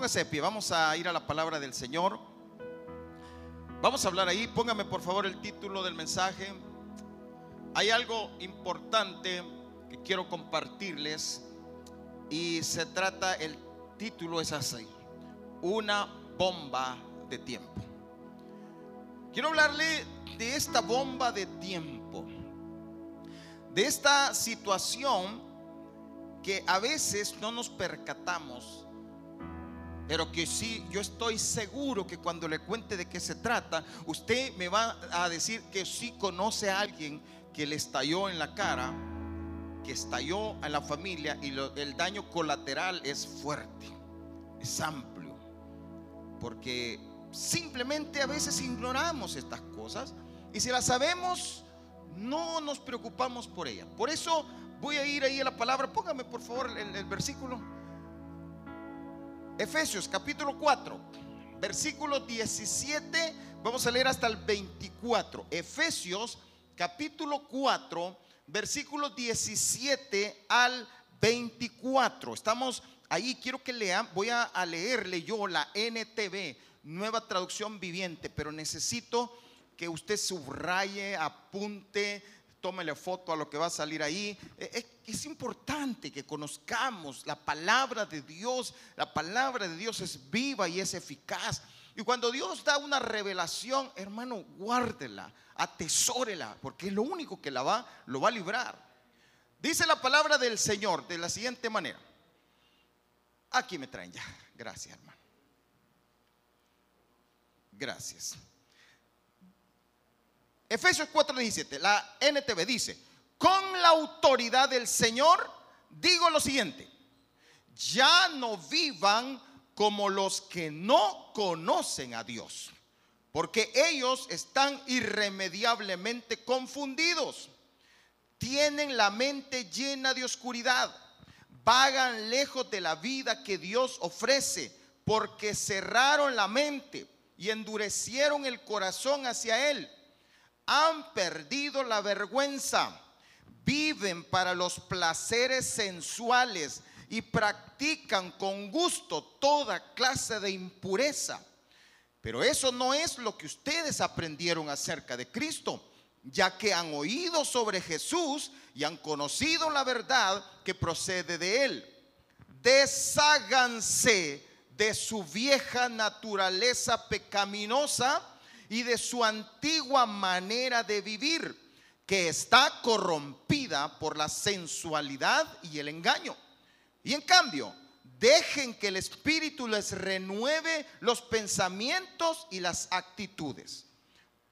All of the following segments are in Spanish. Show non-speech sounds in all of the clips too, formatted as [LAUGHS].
Póngase de pie, vamos a ir a la palabra del Señor. Vamos a hablar ahí, póngame por favor el título del mensaje. Hay algo importante que quiero compartirles y se trata, el título es así, una bomba de tiempo. Quiero hablarle de esta bomba de tiempo, de esta situación que a veces no nos percatamos pero que sí, yo estoy seguro que cuando le cuente de qué se trata, usted me va a decir que sí conoce a alguien que le estalló en la cara, que estalló en la familia y el daño colateral es fuerte, es amplio. Porque simplemente a veces ignoramos estas cosas y si las sabemos, no nos preocupamos por ellas. Por eso voy a ir ahí a la palabra, póngame por favor el versículo. Efesios capítulo 4, versículo 17, vamos a leer hasta el 24. Efesios capítulo 4, versículo 17 al 24. Estamos ahí, quiero que lean, voy a, a leerle yo la NTV, nueva traducción viviente, pero necesito que usted subraye, apunte, tómele foto a lo que va a salir ahí. Eh, es, importante que conozcamos la palabra de Dios. La palabra de Dios es viva y es eficaz. Y cuando Dios da una revelación, hermano, guárdela, atesórela, porque es lo único que la va, lo va a librar. Dice la palabra del Señor de la siguiente manera. Aquí me traen ya. Gracias, hermano. Gracias. Efesios 4:17, la NTV dice, con la autoridad del Señor, digo lo siguiente, ya no vivan como los que no conocen a Dios, porque ellos están irremediablemente confundidos, tienen la mente llena de oscuridad, vagan lejos de la vida que Dios ofrece, porque cerraron la mente y endurecieron el corazón hacia Él han perdido la vergüenza, viven para los placeres sensuales y practican con gusto toda clase de impureza. Pero eso no es lo que ustedes aprendieron acerca de Cristo, ya que han oído sobre Jesús y han conocido la verdad que procede de Él. Desháganse de su vieja naturaleza pecaminosa y de su antigua manera de vivir, que está corrompida por la sensualidad y el engaño. Y en cambio, dejen que el Espíritu les renueve los pensamientos y las actitudes.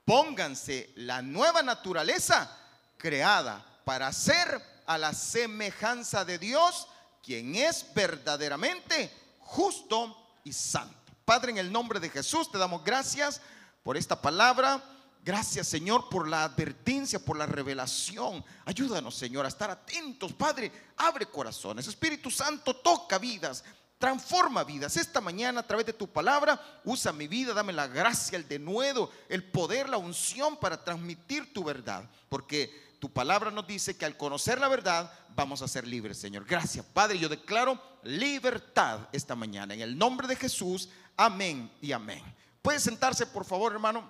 Pónganse la nueva naturaleza creada para ser a la semejanza de Dios, quien es verdaderamente justo y santo. Padre, en el nombre de Jesús te damos gracias por esta palabra. Gracias, Señor, por la advertencia, por la revelación. Ayúdanos, Señor, a estar atentos. Padre, abre corazones. Espíritu Santo, toca vidas. Transforma vidas. Esta mañana, a través de tu palabra, usa mi vida. Dame la gracia, el denuedo, el poder, la unción para transmitir tu verdad. Porque tu palabra nos dice que al conocer la verdad vamos a ser libres, Señor. Gracias, Padre. Yo declaro libertad esta mañana. En el nombre de Jesús, amén y amén. Puede sentarse, por favor, hermano.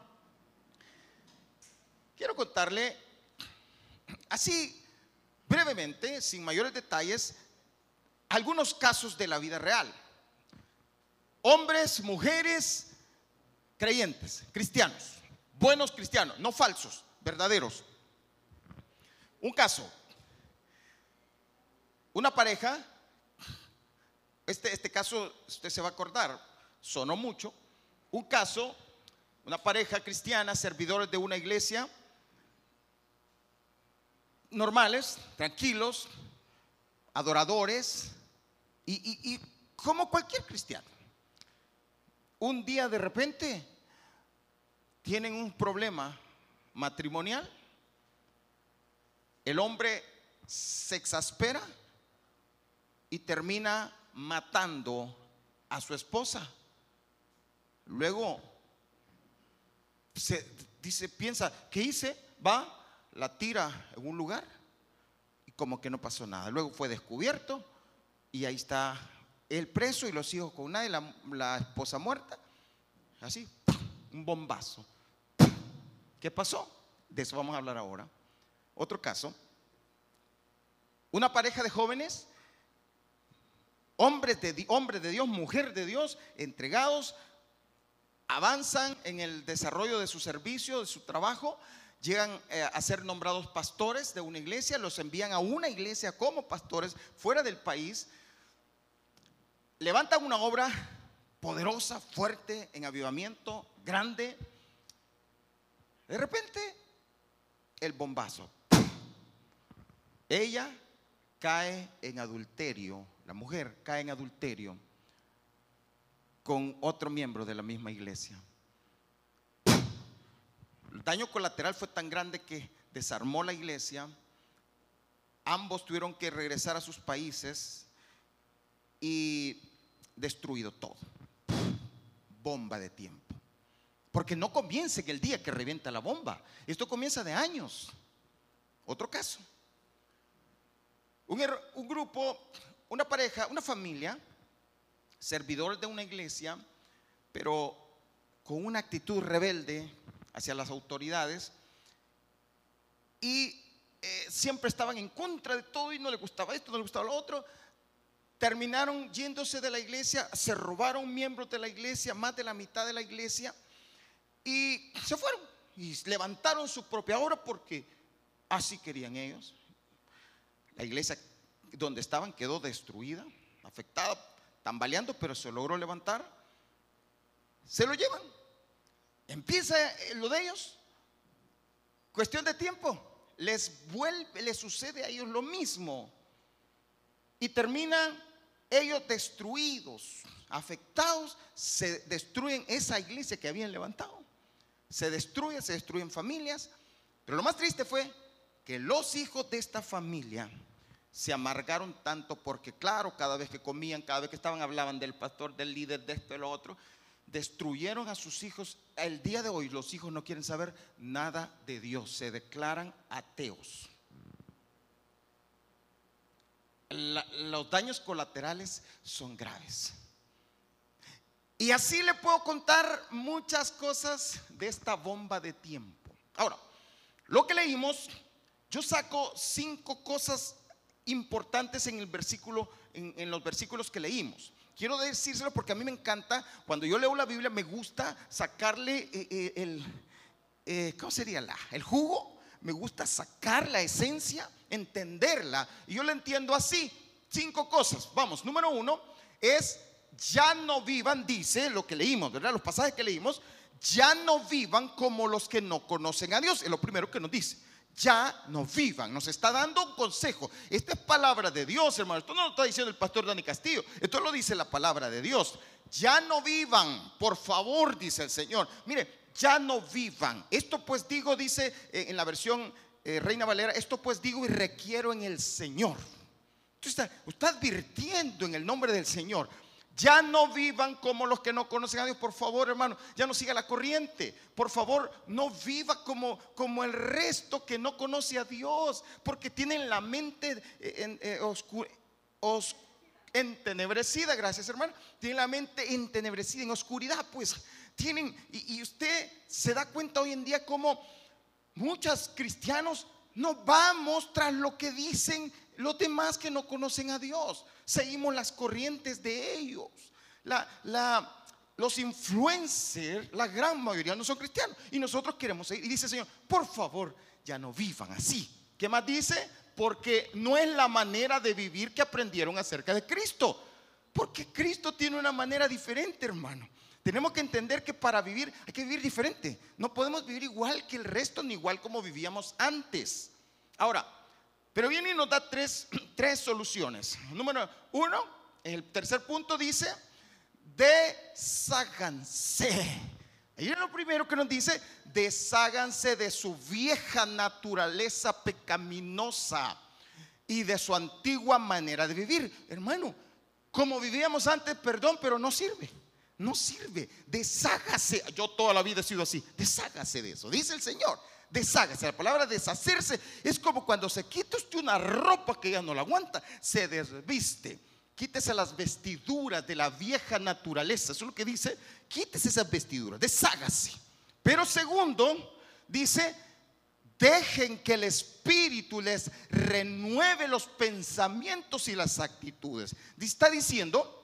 Quiero contarle así brevemente, sin mayores detalles, algunos casos de la vida real. Hombres, mujeres, creyentes, cristianos, buenos cristianos, no falsos, verdaderos. Un caso, una pareja, este, este caso usted se va a acordar, sonó mucho, un caso, una pareja cristiana, servidores de una iglesia, normales, tranquilos, adoradores, y, como cualquier cristiano. Un día de repente tienen un problema matrimonial, el hombre se exaspera y termina matando a su esposa. Luego se dice, piensa, ¿qué hice? Va, la tira en un lugar y como que no pasó nada. Luego fue descubierto y ahí está el preso y los hijos con nadie, la, la esposa muerta, así, un bombazo. ¿Qué pasó? De eso vamos a hablar ahora. Otro caso, una pareja de jóvenes, hombres de, hombres de Dios, mujer de Dios, entregados, avanzan en el desarrollo de su servicio, de su trabajo, llegan eh, a ser nombrados pastores de una iglesia, los envían a una iglesia como pastores fuera del país, levantan una obra poderosa, fuerte, en avivamiento, grande. De repente, el bombazo. Ella cae en adulterio, la mujer cae en adulterio con otro miembro de la misma iglesia. El daño colateral fue tan grande que desarmó la iglesia. Ambos tuvieron que regresar a sus países y destruido todo. Bomba de tiempo. Porque no comienza en el día que revienta la bomba. Esto comienza de años. Otro caso. Un, un grupo, una pareja, una familia, servidores de una iglesia, pero con una actitud rebelde hacia las autoridades y eh, siempre estaban en contra de todo y no le gustaba esto, no le gustaba lo otro. Terminaron yéndose de la iglesia, se robaron miembros de la iglesia, más de la mitad de la iglesia, y se fueron y levantaron su propia obra porque así querían ellos. La iglesia donde estaban quedó destruida, afectada, tambaleando, pero se logró levantar. Se lo llevan. Empieza lo de ellos. Cuestión de tiempo. Les vuelve, les sucede a ellos lo mismo. Y terminan ellos destruidos, afectados, se destruyen esa iglesia que habían levantado. Se destruye, se destruyen familias. Pero lo más triste fue que los hijos de esta familia se amargaron tanto porque, claro, cada vez que comían, cada vez que estaban, hablaban del pastor, del líder, de esto y lo otro, destruyeron a sus hijos. El día de hoy los hijos no quieren saber nada de Dios, se declaran ateos. los daños colaterales son graves. Y así le puedo contar muchas cosas de esta bomba de tiempo. Ahora, lo que leímos, yo saco cinco cosas importantes en el versículo, en, los versículos que leímos. Quiero decírselo porque a mí me encanta, cuando yo leo la Biblia, me gusta sacarle eh, eh, el, eh, ¿cómo sería la? El jugo. Me gusta sacar la esencia, entenderla. Y yo la entiendo así. Cinco cosas. Vamos, número uno es, ya no vivan, dice lo que leímos, ¿verdad? Los pasajes que leímos, ya no vivan como los que no conocen a Dios. Es lo primero que nos dice ya no vivan. Nos está dando un consejo. Esta es palabra de Dios, hermano. Esto no lo está diciendo el pastor Dani Castillo. Esto lo dice la palabra de Dios. Ya no vivan, por favor, dice el Señor. Mire, ya no vivan. Esto pues digo, dice eh, en la versión eh, Reina Valera, esto pues digo y requiero en el Señor. Usted está advirtiendo en el nombre del Señor. Ya no vivan como los que no conocen a Dios, por favor, hermano. Ya no siga la corriente. Por favor, no viva como, como el resto que no conoce a Dios, porque tienen la mente en, eh, entenebrecida, gracias, hermano. Tienen la mente entenebrecida, en oscuridad, pues tienen, y, y usted se da cuenta hoy en día como muchos cristianos no vamos tras lo que dicen los demás que no conocen a Dios, seguimos las corrientes de ellos. los influencers, la gran mayoría no son cristianos y nosotros queremos seguir. Y dice el Señor, por favor, ya no vivan así. ¿Qué más dice? Porque no es la manera de vivir que aprendieron acerca de Cristo. Porque Cristo tiene una manera diferente, hermano. Tenemos que entender que para vivir hay que vivir diferente. No podemos vivir igual que el resto ni igual como vivíamos antes. Ahora, pero viene y nos da tres, [CLEARS THROAT] tres soluciones. Número uno, el tercer punto dice, desháganse. Y es lo primero que nos dice, desháganse de su vieja naturaleza pecaminosa y de su antigua manera de vivir. Hermano, como vivíamos antes, perdón, pero no sirve. No sirve. Deshágase. Yo toda la vida he sido así. Deshágase de eso. Dice el Señor deshágase. La palabra deshacerse es como cuando se quita usted una ropa que ya no la aguanta, se desviste. quítese las vestiduras de la vieja naturaleza. Eso es lo que dice, quítese esas vestiduras, deshágase. Pero segundo, dice, dejen que el Espíritu les renueve los pensamientos y las actitudes. Está diciendo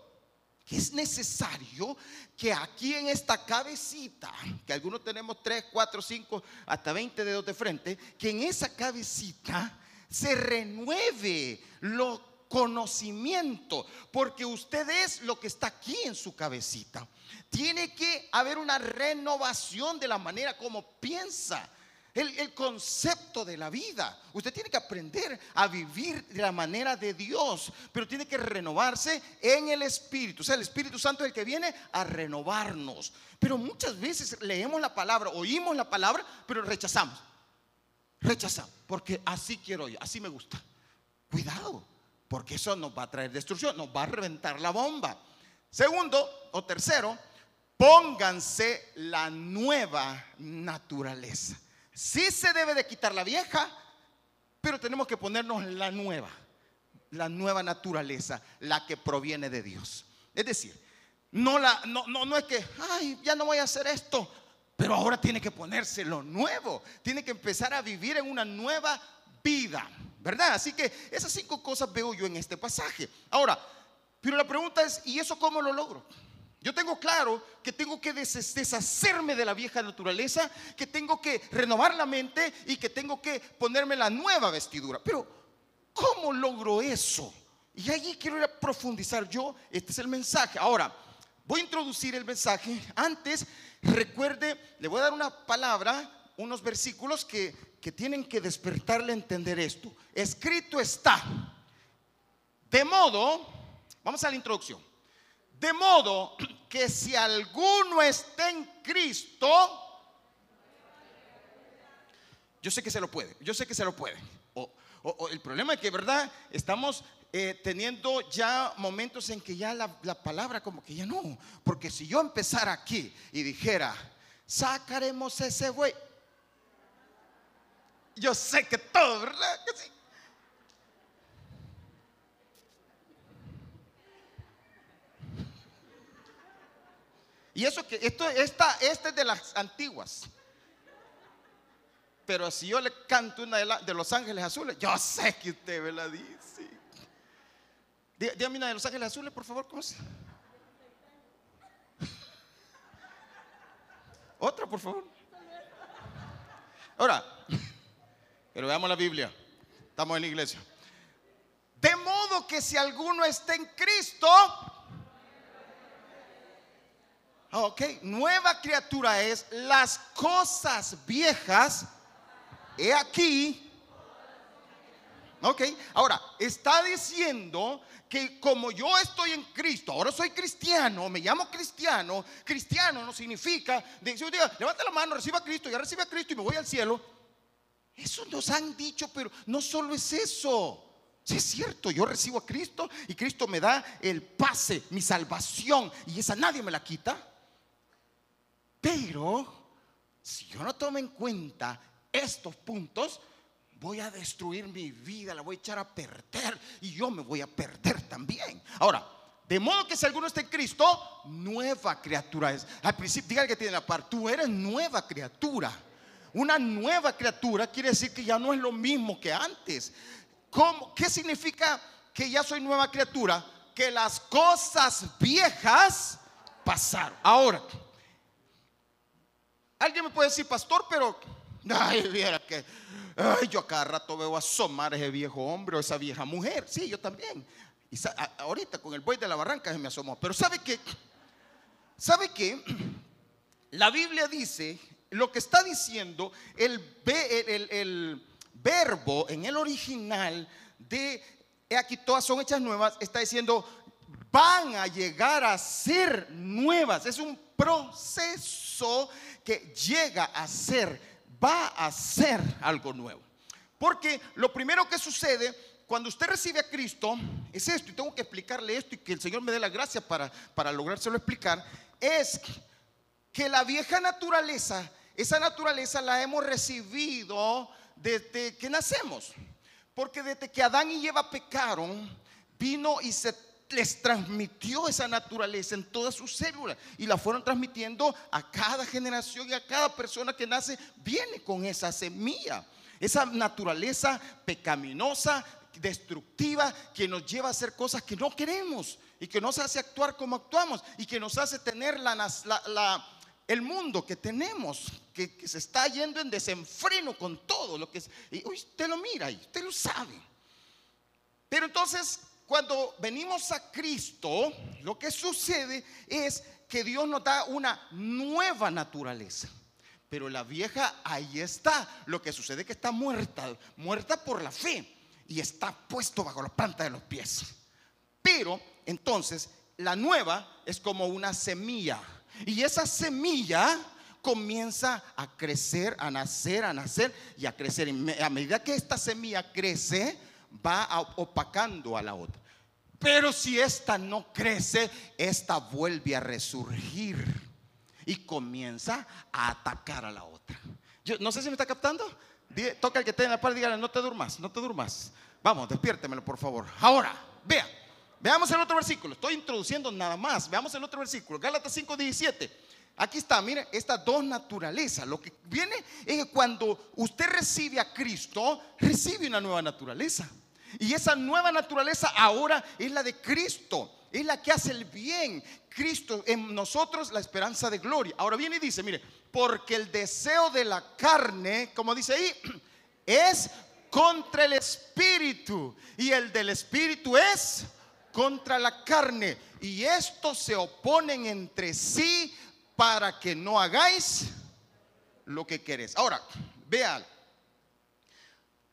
que es necesario que aquí en esta cabecita, que algunos tenemos 3, 4, 5, hasta 20 dedos de frente, que en esa cabecita se renueve lo conocimiento, porque usted es lo que está aquí en su cabecita. Tiene que haber una renovación de la manera como piensa. El, concepto de la vida. Usted tiene que aprender a vivir de la manera de Dios, pero tiene que renovarse en el Espíritu. O sea, el Espíritu Santo es el que viene a renovarnos. Pero muchas veces leemos la palabra, oímos la palabra, pero rechazamos. Rechazamos, porque así quiero yo, así me gusta. Cuidado, porque eso nos va a traer destrucción, nos va a reventar la bomba. Segundo o tercero, pónganse la nueva naturaleza. Sí se debe de quitar la vieja, pero tenemos que ponernos la nueva, la nueva naturaleza, la que proviene de Dios. Es decir, no, la, no, no, no es que, ay, ya no voy a hacer esto, pero ahora tiene que ponerse lo nuevo, tiene que empezar a vivir en una nueva vida, ¿verdad? Así que esas cinco cosas veo yo en este pasaje. Ahora, pero la pregunta es, ¿y eso cómo lo logro? Yo tengo claro que tengo que deshacerme de la vieja naturaleza, que tengo que renovar la mente y que tengo que ponerme la nueva vestidura. Pero, ¿cómo logro eso? Y allí quiero ir a profundizar yo. Este es el mensaje. Ahora, voy a introducir el mensaje. Antes, recuerde, le voy a dar una palabra, unos versículos que, que tienen que despertarle a entender esto. Escrito está. De modo, vamos a la introducción. De modo [CLEARS THROAT] que si alguno está en Cristo, yo sé que se lo puede, yo sé que se lo puede. O, el problema es que, ¿verdad? Estamos eh, teniendo ya momentos en que ya la, la palabra como que ya no. Porque si yo empezara aquí y dijera, sacaremos ese güey, yo sé que todo, ¿verdad? Que sí. Y eso que esto esta, este es de las antiguas. Pero si yo le canto una de, los ángeles azules, yo sé que usted me la dice. Dígame una de los ángeles azules, por favor, ¿cómo se? Otra, por favor. Ahora, pero veamos la Biblia. Estamos en la iglesia. De modo que si alguno está en Cristo, Ok, nueva criatura es las cosas viejas. He aquí. Ok, ahora está diciendo que como yo estoy en Cristo, ahora soy cristiano, me llamo cristiano. Cristiano no significa, un día, levanta la mano, reciba a Cristo, ya recibe a Cristo y me voy al cielo. Eso nos han dicho, pero no solo es eso. Si es cierto, yo recibo a Cristo y Cristo me da el pase, mi salvación, y esa nadie me la quita. Pero si yo no tomo en cuenta estos puntos, voy a destruir mi vida, la voy a echar a perder y yo me voy a perder también. Ahora, de modo que si alguno está en Cristo, nueva criatura es. Al principio, diga que tiene la par, tú eres nueva criatura. Una nueva criatura quiere decir que ya no es lo mismo que antes. ¿Cómo? ¿Qué significa que ya soy nueva criatura? Que las cosas viejas pasaron. Ahora, Alguien me puede decir, pastor, pero, ay, viera que, ay, yo a cada rato veo asomar a ese viejo hombre o esa vieja mujer. Sí, yo también. Ahorita con el buey de la barranca se me asomó. Pero ¿sabe qué? ¿Sabe qué? [CLEARS THROAT] La Biblia dice, lo que está diciendo, el, el verbo en el original de aquí todas son hechas nuevas, está diciendo van a llegar a ser nuevas. Es un proceso que llega a ser, va a ser algo nuevo. Porque lo primero que sucede cuando usted recibe a Cristo es esto, y tengo que explicarle esto y que el Señor me dé la gracia para, para lográrselo explicar, es que la vieja naturaleza, esa naturaleza la hemos recibido desde que nacemos. Porque desde que Adán y Eva pecaron, vino y se les transmitió esa naturaleza en todas sus células y la fueron transmitiendo a cada generación y a cada persona que nace, viene con esa semilla. Esa naturaleza pecaminosa, destructiva, que nos lleva a hacer cosas que no queremos y que nos hace actuar como actuamos y que nos hace tener el mundo que tenemos, que, se está yendo en desenfreno con todo lo que es. Y usted lo mira y usted lo sabe. Pero entonces, cuando venimos a Cristo, lo que sucede es que Dios nos da una nueva naturaleza. Pero la vieja ahí está. Lo que sucede es que está muerta, muerta por la fe y está puesto bajo la planta de los pies. Pero entonces la nueva es como una semilla. Y esa semilla comienza a crecer, a nacer, a nacer y a crecer. A medida que esta semilla crece, va opacando a la otra. Pero si esta no crece, esta vuelve a resurgir y comienza a atacar a la otra. Yo no sé si me está captando. Toca el que esté en la par, dígale, no te durmas, no te durmas. Vamos, despiértemelo, por favor. Ahora, vea, veamos el otro versículo. Estoy introduciendo nada más. Veamos el otro versículo. Gálatas 5, 17. Aquí está, mire, estas dos naturalezas. Lo que viene es que cuando usted recibe a Cristo, recibe una nueva naturaleza. Y esa nueva naturaleza ahora es la de Cristo. Es la que hace el bien. Cristo en nosotros la esperanza de gloria. Ahora viene y dice, mire, porque el deseo de la carne, como dice ahí, [CLEARS THROAT] es contra el espíritu. Y el del espíritu es contra la carne. Y estos se oponen entre sí para que no hagáis lo que queréis. Ahora, vean.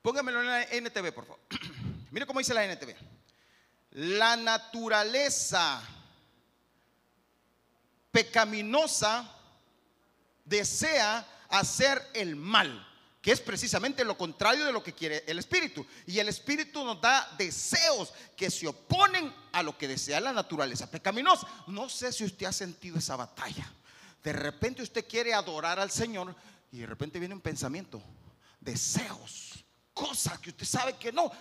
Póngamelo en la NTV, por favor. [CLEARS THROAT] Mire cómo dice la NTV. La naturaleza pecaminosa desea hacer el mal, que es precisamente lo contrario de lo que quiere el espíritu. Y el espíritu nos da deseos que se oponen a lo que desea la naturaleza pecaminosa. No sé si usted ha sentido esa batalla. De repente usted quiere adorar al Señor y de repente viene un pensamiento, deseos, cosas que usted sabe que no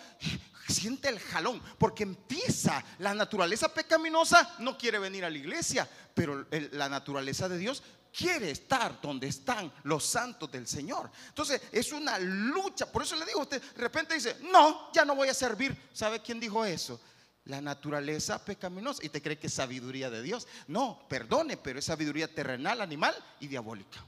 siente el jalón, porque empieza la naturaleza pecaminosa, no quiere venir a la iglesia, pero la naturaleza de Dios quiere estar donde están los santos del Señor. Entonces es una lucha, por eso le digo usted, de repente dice, no, ya no voy a servir. ¿Sabe quién dijo eso? La naturaleza pecaminosa. ¿Y te cree que es sabiduría de Dios? No, perdone, pero es sabiduría terrenal, animal y diabólica.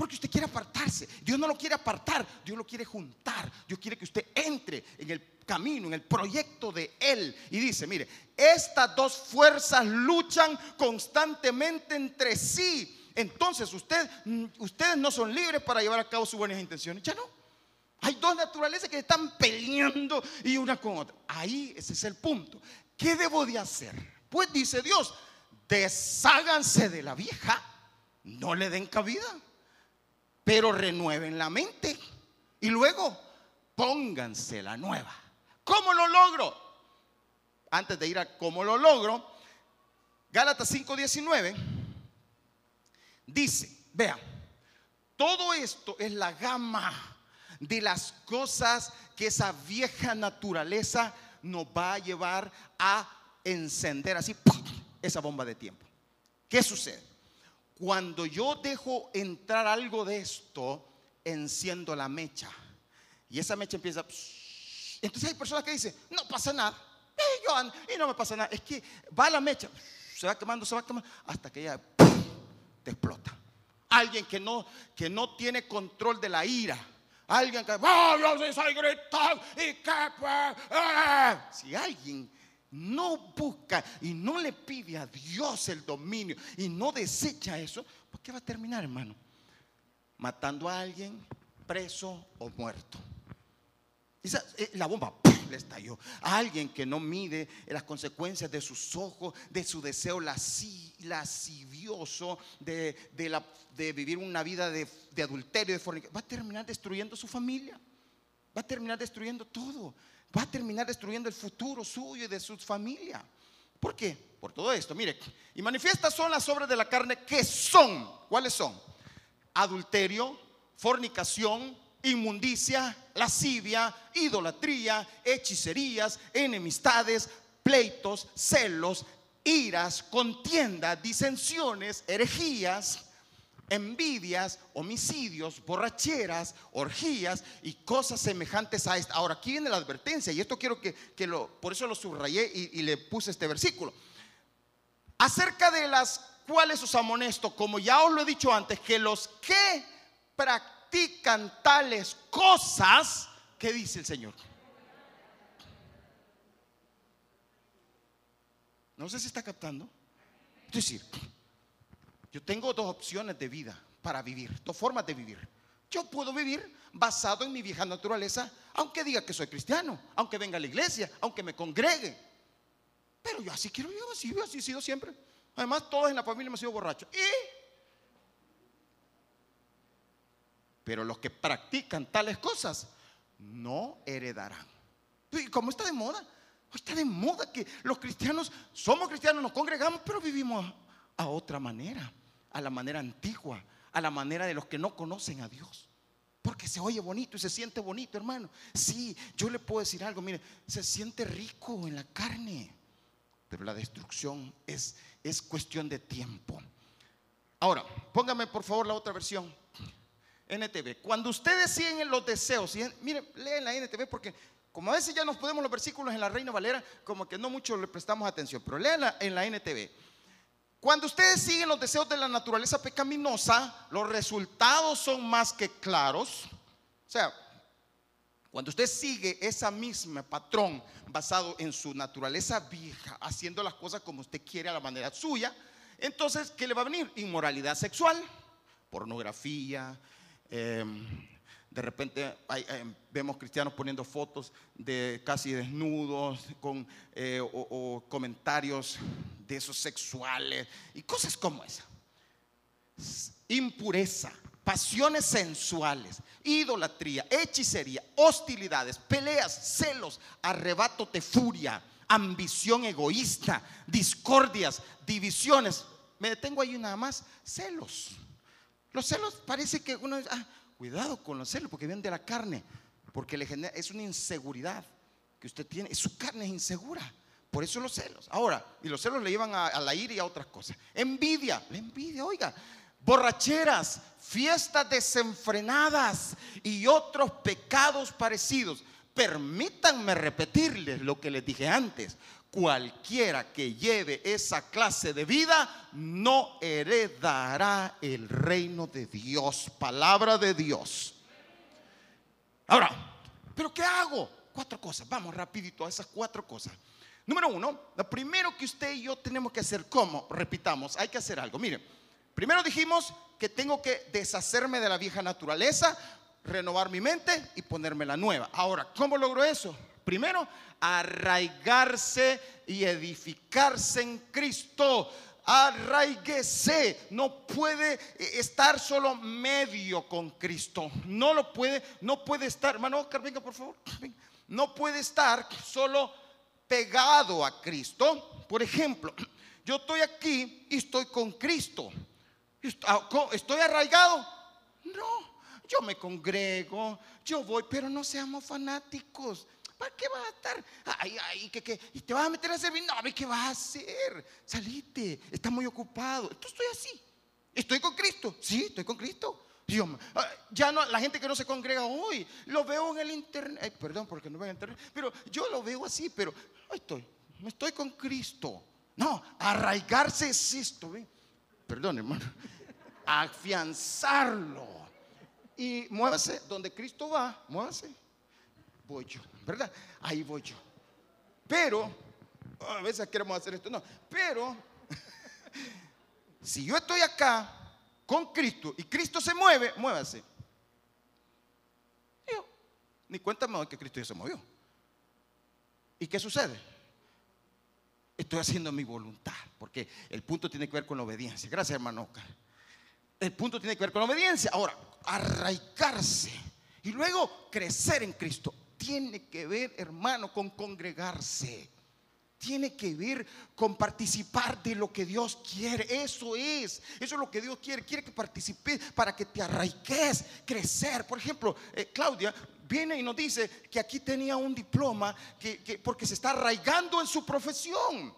Porque usted quiere apartarse. Dios no lo quiere apartar, Dios lo quiere juntar. Dios quiere que usted entre en el camino, en el proyecto de Él. Y dice, mire, estas dos fuerzas luchan constantemente entre sí. Entonces usted, mm, ustedes no son libres para llevar a cabo sus buenas intenciones. Ya no. Hay dos naturalezas que están peleando y una con otra. Ahí ese es el punto. ¿Qué debo de hacer? Pues dice Dios, desháganse de la vieja, no le den cabida pero renueven la mente y luego pónganse la nueva. ¿Cómo lo logro? Antes de ir a cómo lo logro, Gálatas 5:19 dice, vean, todo esto es la gama de las cosas que esa vieja naturaleza nos va a llevar a encender así esa bomba de tiempo. ¿Qué sucede? Cuando yo dejo entrar algo de esto, enciendo la mecha. Y esa mecha empieza... Entonces hay personas que dicen, no pasa nada. y no me pasa nada. Es que va la mecha, se va quemando, se va quemando, hasta que ya te explota. Alguien que no, que no tiene control de la ira. Alguien que, y que, si alguien no busca y no le pide a Dios el dominio y no desecha eso, ¿por qué va a terminar, hermano? Matando a alguien, preso o muerto. Eh, la bomba le estalló. Alguien que no mide las consecuencias de sus ojos, de su deseo lascivioso, de, de, vivir una vida de, de adulterio, de fornicación, va a terminar destruyendo su familia. Va a terminar destruyendo todo va a terminar destruyendo el futuro suyo y de su familia. ¿Por qué? Por todo esto. Mire, y manifiestas son las obras de la carne que son. ¿Cuáles son? Adulterio, fornicación, inmundicia, lascivia, idolatría, hechicerías, enemistades, pleitos, celos, iras, contiendas, disensiones, herejías, envidias, homicidios, borracheras, orgías y cosas semejantes a esta. Ahora, aquí viene la advertencia y esto quiero que, lo, por eso lo subrayé y, y le puse este versículo. Acerca de las cuales os amonesto, como ya os lo he dicho antes, que los que practican tales cosas, ¿qué dice el Señor? No sé si está captando. Es decir, yo tengo dos opciones de vida para vivir, dos formas de vivir. Yo puedo vivir basado en mi vieja naturaleza, aunque diga que soy cristiano, aunque venga a la iglesia, aunque me congregue. Pero yo así quiero vivir, así, así he sido siempre. Además, todos en la familia han sido borrachos. ¿Y? Pero los que practican tales cosas no heredarán. ¿Y cómo está de moda? Está de moda que los cristianos somos cristianos, nos congregamos, pero vivimos a otra manera, a la manera antigua, a la manera de los que no conocen a Dios. Porque se oye bonito y se siente bonito, hermano. Sí, yo le puedo decir algo, mire, se siente rico en la carne, pero la destrucción es, es cuestión de tiempo. Ahora, póngame por favor la otra versión. NTV. Cuando ustedes siguen los deseos, miren, leen la NTV porque como a veces ya nos podemos los versículos en la Reina Valera, como que no mucho le prestamos atención, pero léanla en la NTV. Cuando ustedes siguen los deseos de la naturaleza pecaminosa, los resultados son más que claros. O sea, cuando usted sigue esa misma patrón basado en su naturaleza vieja, haciendo las cosas como usted quiere a la manera suya, entonces, ¿qué le va a venir? Inmoralidad sexual, pornografía, eh, de repente eh, vemos cristianos poniendo fotos de casi desnudos con, eh, o, comentarios de esos sexuales y cosas como esa. Impureza, pasiones sensuales, idolatría, hechicería, hostilidades, peleas, celos, arrebato de furia, ambición egoísta, discordias, divisiones. Me detengo ahí nada más, celos. Los celos parece que uno... Ah, Cuidado con los celos porque vienen de la carne, porque es una inseguridad que usted tiene, su carne es insegura. Por eso los celos. Ahora, y los celos le llevan a, la ira y a otras cosas. Envidia, la envidia, oiga. Borracheras, fiestas desenfrenadas y otros pecados parecidos. Permítanme repetirles lo que les dije antes. Cualquiera que lleve esa clase de vida no heredará el reino de Dios. Palabra de Dios. Ahora, ¿pero qué hago? Cuatro cosas. Vamos rapidito a esas cuatro cosas. Número uno, lo primero que usted y yo tenemos que hacer, ¿cómo? Repitamos, hay que hacer algo. Mire, primero dijimos que tengo que deshacerme de la vieja naturaleza, renovar mi mente y ponerme la nueva. Ahora, ¿cómo logro eso? Primero, arraigarse y edificarse en Cristo. Arraiguese, no puede estar solo medio con Cristo. No lo puede, no puede estar, hermano venga por favor. No puede estar solo pegado a Cristo. Por ejemplo, yo estoy aquí y estoy con Cristo. ¿Estoy arraigado? No, yo me congrego, yo voy, pero no seamos fanáticos. ¿Para qué vas a estar? Ay, ay, ¿qué, qué? ¿Y te vas a meter a servir? No, ¿qué vas a hacer? Salite, estás muy ocupado. Entonces estoy así. ¿Estoy con Cristo? Sí, estoy con Cristo. Dios, ah, ya no, la gente que no se congrega hoy, lo veo en el internet, perdón porque no veo en internet, pero yo lo veo así, pero ahí estoy, me estoy con Cristo. No, arraigarse es esto. Perdón, hermano. Afianzarlo. Y muévase donde Cristo va, muévase voy yo, ¿verdad? Ahí voy yo. Pero, a veces queremos hacer esto, no, pero, [LAUGHS] si yo estoy acá con Cristo y Cristo se mueve, muévase. Yo, ni cuenta me que Cristo ya se movió. ¿Y qué sucede? Estoy haciendo mi voluntad, porque el punto tiene que ver con la obediencia. Gracias, hermano El punto tiene que ver con la obediencia. Ahora, arraigarse y luego crecer en Cristo tiene que ver, hermano, con congregarse. Tiene que ver con participar de lo que Dios quiere. Eso es. Eso es lo que Dios quiere. Quiere que participes para que te arraigues, crecer. Por ejemplo, eh, Claudia viene y nos dice que aquí tenía un diploma que, porque se está arraigando en su profesión.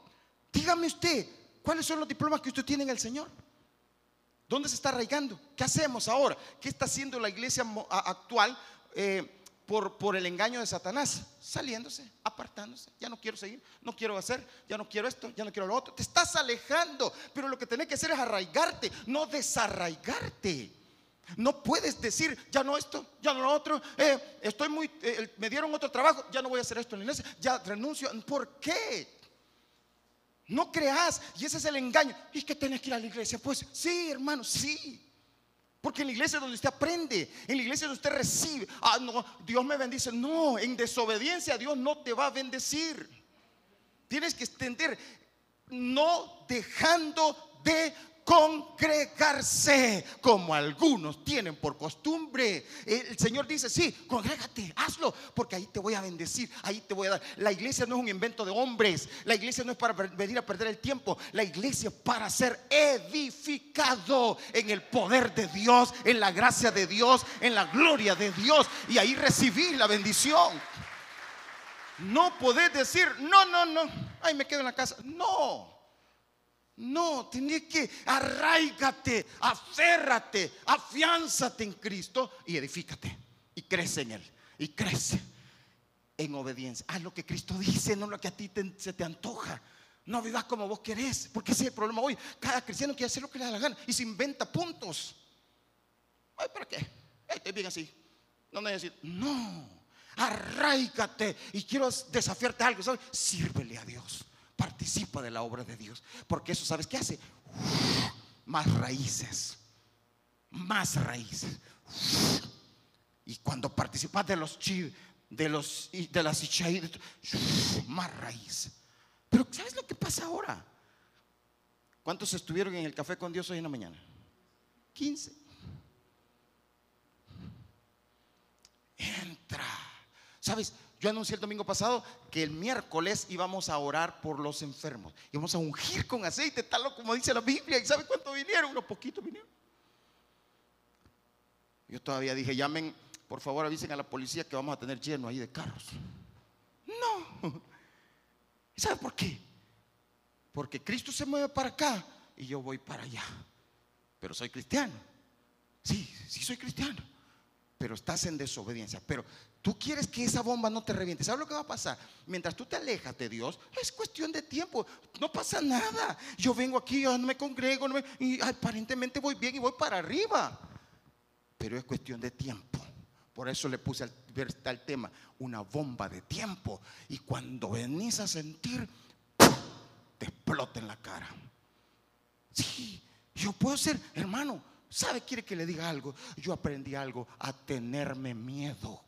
Dígame usted, ¿cuáles son los diplomas que usted tiene en el Señor? ¿Dónde se está arraigando? ¿Qué hacemos ahora? ¿Qué está haciendo la iglesia actual eh, por, el engaño de Satanás? Saliéndose, apartándose. Ya no quiero seguir, no quiero hacer, ya no quiero esto, ya no quiero lo otro. Te estás alejando, pero lo que tenés que hacer es arraigarte, no desarraigarte. No puedes decir, ya no esto, ya no lo otro, eh, estoy muy, eh, me dieron otro trabajo, ya no voy a hacer esto en la iglesia, ya renuncio. ¿Por qué? No creas, y ese es el engaño. ¿Y que tenés que ir a la iglesia? Pues sí, hermano, sí. Porque en la iglesia es donde usted aprende, en la iglesia es donde usted recibe. Ah, no, Dios me bendice. No, en desobediencia Dios no te va a bendecir. Tienes que extender, no dejando de congregarse, como algunos tienen por costumbre. El Señor dice, sí, congrégate, hazlo, porque ahí te voy a bendecir, ahí te voy a dar. La iglesia no es un invento de hombres, la iglesia no es para venir a perder el tiempo, la iglesia es para ser edificado en el poder de Dios, en la gracia de Dios, en la gloria de Dios, y ahí recibir la bendición. No podés decir, no, no, no, ahí me quedo en la casa. No. No, tienes que arraigate, aférrate, afiánzate en Cristo y edifícate. Y crece en Él. Y crece en obediencia. Haz lo que Cristo dice, no lo que a ti se te antoja. No vivas como vos querés, porque ese es el problema hoy. Cada cristiano quiere hacer lo que le da la gana y se inventa puntos. ¿para qué? Ay, bien así. No necesito. No, arraigate. Y quiero desafiarte algo, ¿sabes? Sírvele a Dios participa de la obra de Dios. Porque eso, ¿sabes qué hace? más raíces. Más raíces. Y cuando participas de los chi, de los de las más raíz. Pero ¿sabes lo que pasa ahora? ¿Cuántos estuvieron en el café con Dios hoy en la mañana? 15. Entra. ¿Sabes? Yo anuncié el domingo pasado que el miércoles íbamos a orar por los enfermos. Íbamos a ungir con aceite, tal como dice la Biblia. ¿Y sabe cuánto vinieron? Unos poquitos vinieron. Yo todavía dije, llamen, por favor avisen a la policía que vamos a tener lleno ahí de carros. No. [LAUGHS] ¿Sabe por qué? Porque Cristo se mueve para acá y yo voy para allá. Pero soy cristiano. Sí, sí soy cristiano. Pero estás en desobediencia. Pero Tú quieres que esa bomba no te reviente. ¿Sabes lo que va a pasar? Mientras tú te alejas de Dios, es cuestión de tiempo. No pasa nada. Yo vengo aquí, no me congrego, y aparentemente voy bien y voy para arriba. Pero es cuestión de tiempo. Por eso le puse al, tema una bomba de tiempo. Y cuando venís a sentir, te explota en la cara. Sí, yo puedo ser, hermano, ¿sabe? Quiere que le diga algo. Yo aprendí algo, a tenerme miedo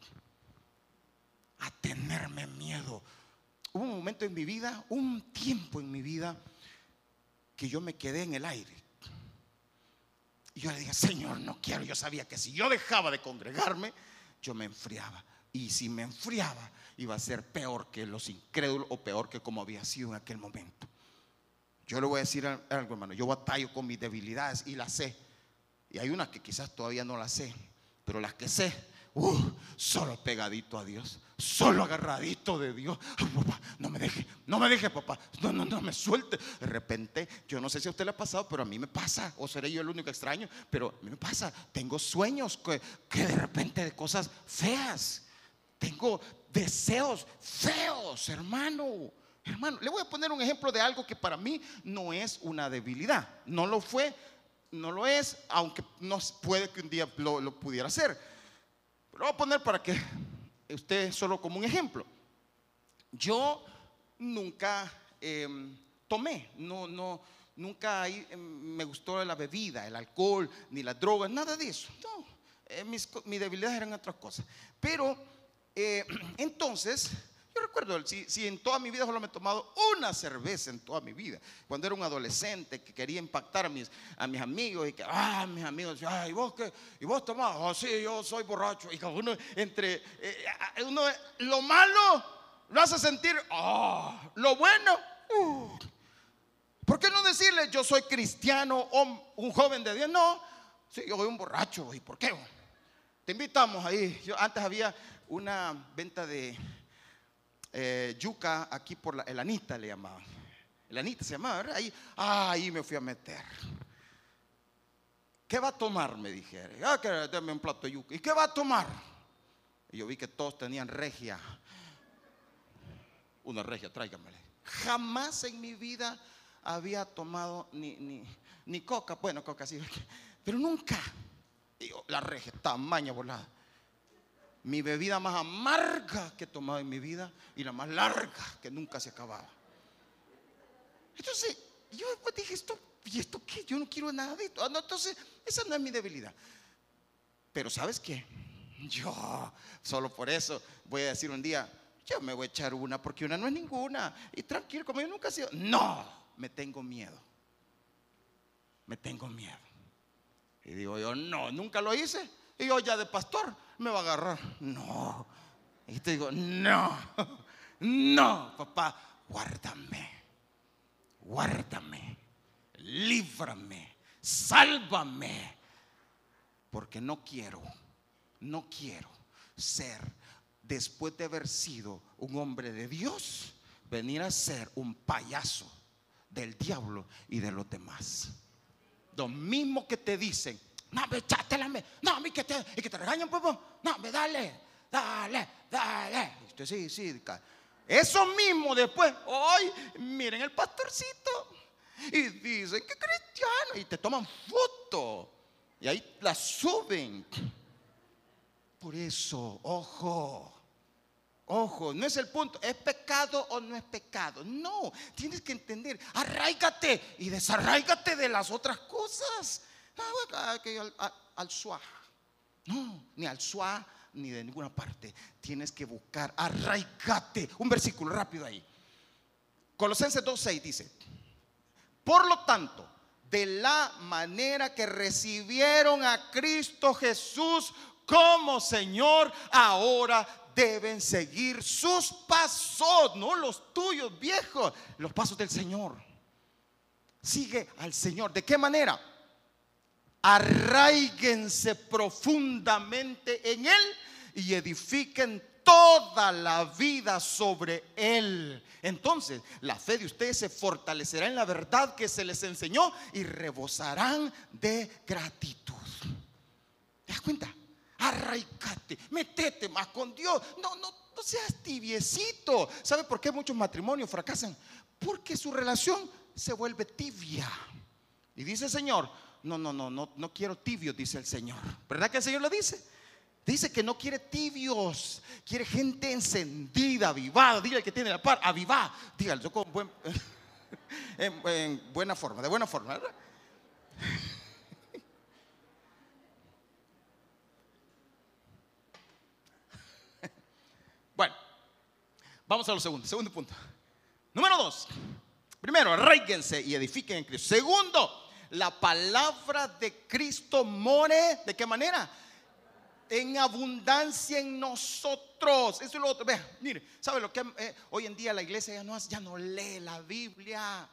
a tenerme miedo. Hubo un momento en mi vida, un tiempo en mi vida, que yo me quedé en el aire. Y yo le dije, Señor, no quiero. Yo sabía que si yo dejaba de congregarme, yo me enfriaba. Y si me enfriaba, iba a ser peor que los incrédulos o peor que como había sido en aquel momento. Yo le voy a decir algo, hermano. Yo batallo con mis debilidades y las sé. Y hay unas que quizás todavía no las sé, pero las que sé, uh, solo pegadito a Dios, solo agarradito de Dios. no me deje, no me deje, papá. No, no, no me suelte. De repente, yo no sé si a usted le ha pasado, pero a mí me pasa, o seré yo el único extraño, pero a mí me pasa. Tengo sueños que, que de repente de cosas feas. Tengo deseos feos, hermano. Hermano, le voy a poner un ejemplo de algo que para mí no es una debilidad. No lo fue, no lo es, aunque no puede que un día lo, lo pudiera ser. Lo voy a poner para que usted solo como un ejemplo. Yo nunca em, tomé, no, no, nunca em, me gustó la bebida, el alcohol, ni las drogas, nada de eso. No, eh, mis, mis, debilidades eran otras cosas. Pero eh, [CLEARS THROAT] entonces yo recuerdo, si, en toda mi vida solo me he tomado una cerveza en toda mi vida, cuando era un adolescente que quería impactar a mis, a mis amigos y que, ah, mis amigos, ah, ¿y vos qué? ¿Y vos tomás? Oh, sí, yo soy borracho. Y cada uno entre, eh, uno, lo malo lo hace sentir, oh, lo bueno, uh. ¿por qué no decirle yo soy cristiano o un joven de Dios? No, sí, yo soy un borracho, ¿y por qué? Te invitamos ahí. Yo, antes había una venta de eh, yuca aquí por la, el Anita le llamaban. El Anita se llamaba, ¿verdad? Ahí, ah, ahí me fui a meter. ¿Qué va a tomar? Me dijeron. Ah, que dame un plato de yuca. ¿Y qué va a tomar? Y yo vi que todos tenían regia. Una regia, tráigamele. Jamás en mi vida había tomado ni, ni, ni coca. Bueno, coca sí, pero nunca. Y yo, la regia, tamaña volada. Mi bebida más amarga que he tomado en mi vida y la más larga que nunca se acababa. Entonces, yo dije, ¿esto, ¿y esto qué? Yo no quiero nada de esto. Ah, no, entonces, esa no es mi debilidad. Pero ¿sabes qué? Yo, solo por eso, voy a decir un día, yo me voy a echar una porque una no es ninguna. Y tranquilo, como yo nunca he sido. No, me tengo miedo. Me tengo miedo. Y digo yo, no, nunca lo hice. Y yo ya de pastor me va a agarrar. No. Y te digo, no, [LAUGHS] no, papá, guárdame, guárdame, líbrame, sálvame. Porque no quiero, no quiero ser, después de haber sido un hombre de Dios, venir a ser un payaso del diablo y de los demás. Lo mismo que te dicen, no, me echátela, no, me que te, y que te regañan, pues, pues, no, me dale, dale, dale. Y usted sí, sí, eso mismo después, hoy, miren el pastorcito. Y dicen que cristiano. Y te toman foto. Y ahí la suben. Por eso, ojo. Ojo, no es el punto, ¿es pecado o no es pecado? No, tienes que entender, arraigate y desarraigate de las otras cosas. Al, al, al suá. No, ni al suá, ni de ninguna parte. Tienes que buscar, arraigate. Un versículo rápido ahí. Colosenses 2.6 dice, por lo tanto, de la manera que recibieron a Cristo Jesús como Señor, ahora deben seguir sus pasos, no los tuyos viejos, los pasos del Señor. Sigue al Señor. ¿De qué manera? Arraíguense profundamente en Él y edifiquen toda la vida sobre Él. Entonces, la fe de ustedes se fortalecerá en la verdad que se les enseñó y rebosarán de gratitud. ¿Te das cuenta? Arraicate, metete más con Dios. No, no, no seas tibiecito. ¿Sabe por qué muchos matrimonios fracasan? Porque su relación se vuelve tibia. Y dice el Señor, no, no, no, no, no quiero tibios, dice el Señor. ¿Verdad que el Señor lo dice? Dice que no quiere tibios, quiere gente encendida, avivada. Dígale que tiene la par, avivada. Dígale, yo con buen, [LAUGHS] en, buena forma, de buena forma, ¿verdad? [LAUGHS] Bueno, vamos a lo segundo, segundo punto. Número dos. Primero, arraíguense y edifiquen en Cristo. Segundo, la palabra de Cristo more. ¿De qué manera? en abundancia en nosotros. Eso es lo otro. Vea, mire, ¿sabe lo que eh, hoy en día la iglesia ya no, ya no lee la Biblia?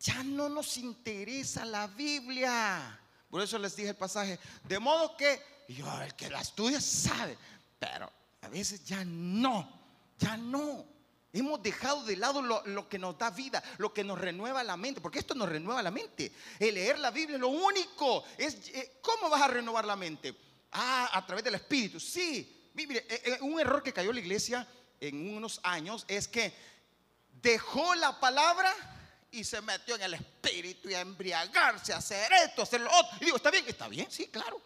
Ya no nos interesa la Biblia. Por eso les dije el pasaje. De modo que yo, el que la estudia sabe, pero a veces ya no, ya no. Hemos dejado de lado lo, que nos da vida, lo que nos renueva la mente, porque esto nos renueva la mente. El leer la Biblia lo único. Es, eh, ¿Cómo vas a renovar la mente? Ah, a través del Espíritu. Sí, mire, eh, eh, un error que cayó la iglesia en unos años es que dejó la palabra y se metió en el Espíritu y a embriagarse, a hacer esto, a hacer lo otro. Y digo, ¿está bien? Está bien, sí, claro.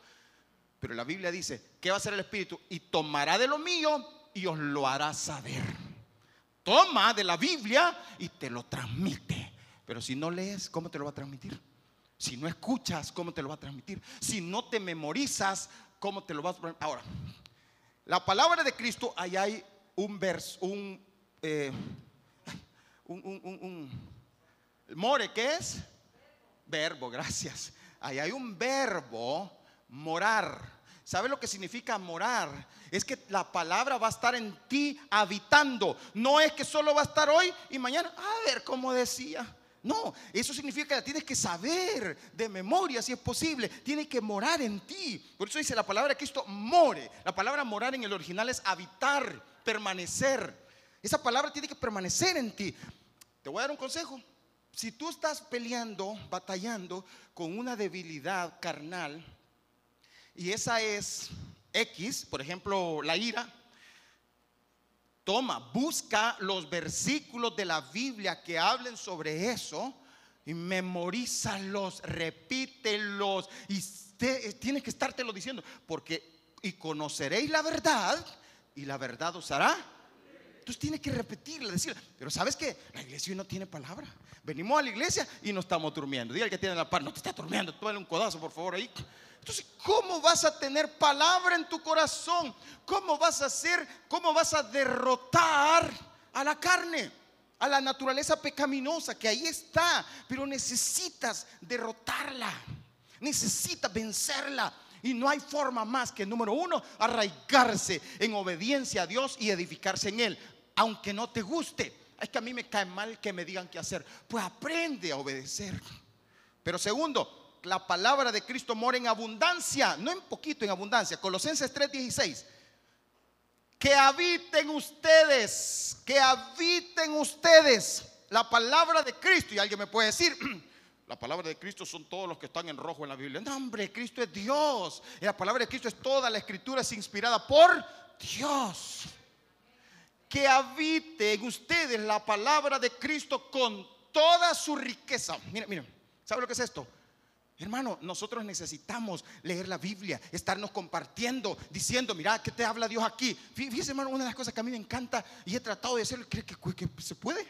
Pero la Biblia dice, ¿qué va a hacer el Espíritu? Y tomará de lo mío y os lo hará saber toma de la Biblia y te lo transmite. Pero si no lees, ¿cómo te lo va a transmitir? Si no escuchas, ¿cómo te lo va a transmitir? Si no te memorizas, ¿cómo te lo vas a transmitir? Ahora, la palabra de Cristo, ahí hay un verso, un, eh, un, un, un, more, ¿qué es? Verbo, gracias. Ahí hay un verbo, morar. ¿Sabe lo que significa morar? Es que la palabra va a estar en ti habitando. No es que solo va a estar hoy y mañana. A ver, como decía. No, eso significa que la tienes que saber de memoria si es posible. Tiene que morar en ti. Por eso dice la palabra de Cristo, more. La palabra morar en el original es habitar, permanecer. Esa palabra tiene que permanecer en ti. Te voy a dar un consejo. Si tú estás peleando, batallando con una debilidad carnal, y esa es X, por ejemplo, la ira, toma, busca los versículos de la Biblia que hablen sobre eso y memorízalos, repítelos y tienes que estártelo diciendo, porque y conoceréis la verdad y la verdad os hará. Entonces tienes que repetirla, decirla. Pero ¿sabes qué? La iglesia hoy no tiene palabra. Venimos a la iglesia y no estamos durmiendo. Diga que tiene la par, no te está durmiendo, dale un codazo por favor ahí. Entonces, ¿cómo vas a tener palabra en tu corazón? ¿Cómo vas a hacer? ¿Cómo vas a derrotar a la carne? A la naturaleza pecaminosa que ahí está, pero necesitas derrotarla. Necesitas vencerla. Y no hay forma más que, número uno, arraigarse en obediencia a Dios y edificarse en Él, aunque no te guste. Es que a mí me cae mal que me digan qué hacer. Pues aprende a obedecer. Pero segundo, la palabra de Cristo mora en abundancia, no en poquito, en abundancia. Colosenses 3:16. Que habiten ustedes, que habiten ustedes la palabra de Cristo. Y alguien me puede decir, [CLEARS THROAT] la palabra de Cristo son todos los que están en rojo en la Biblia. No, hombre, Cristo es Dios. Y la palabra de Cristo es toda la escritura, es inspirada por Dios. Que habite en ustedes la palabra de Cristo con toda su riqueza. Miren, miren, ¿sabe lo que es esto? Hermano, nosotros necesitamos leer la Biblia, estarnos compartiendo, diciendo, mira, ¿qué te habla Dios aquí? Fíjese, hermano, una de las cosas que a mí me encanta y he tratado de hacerlo, ¿cree que, se puede?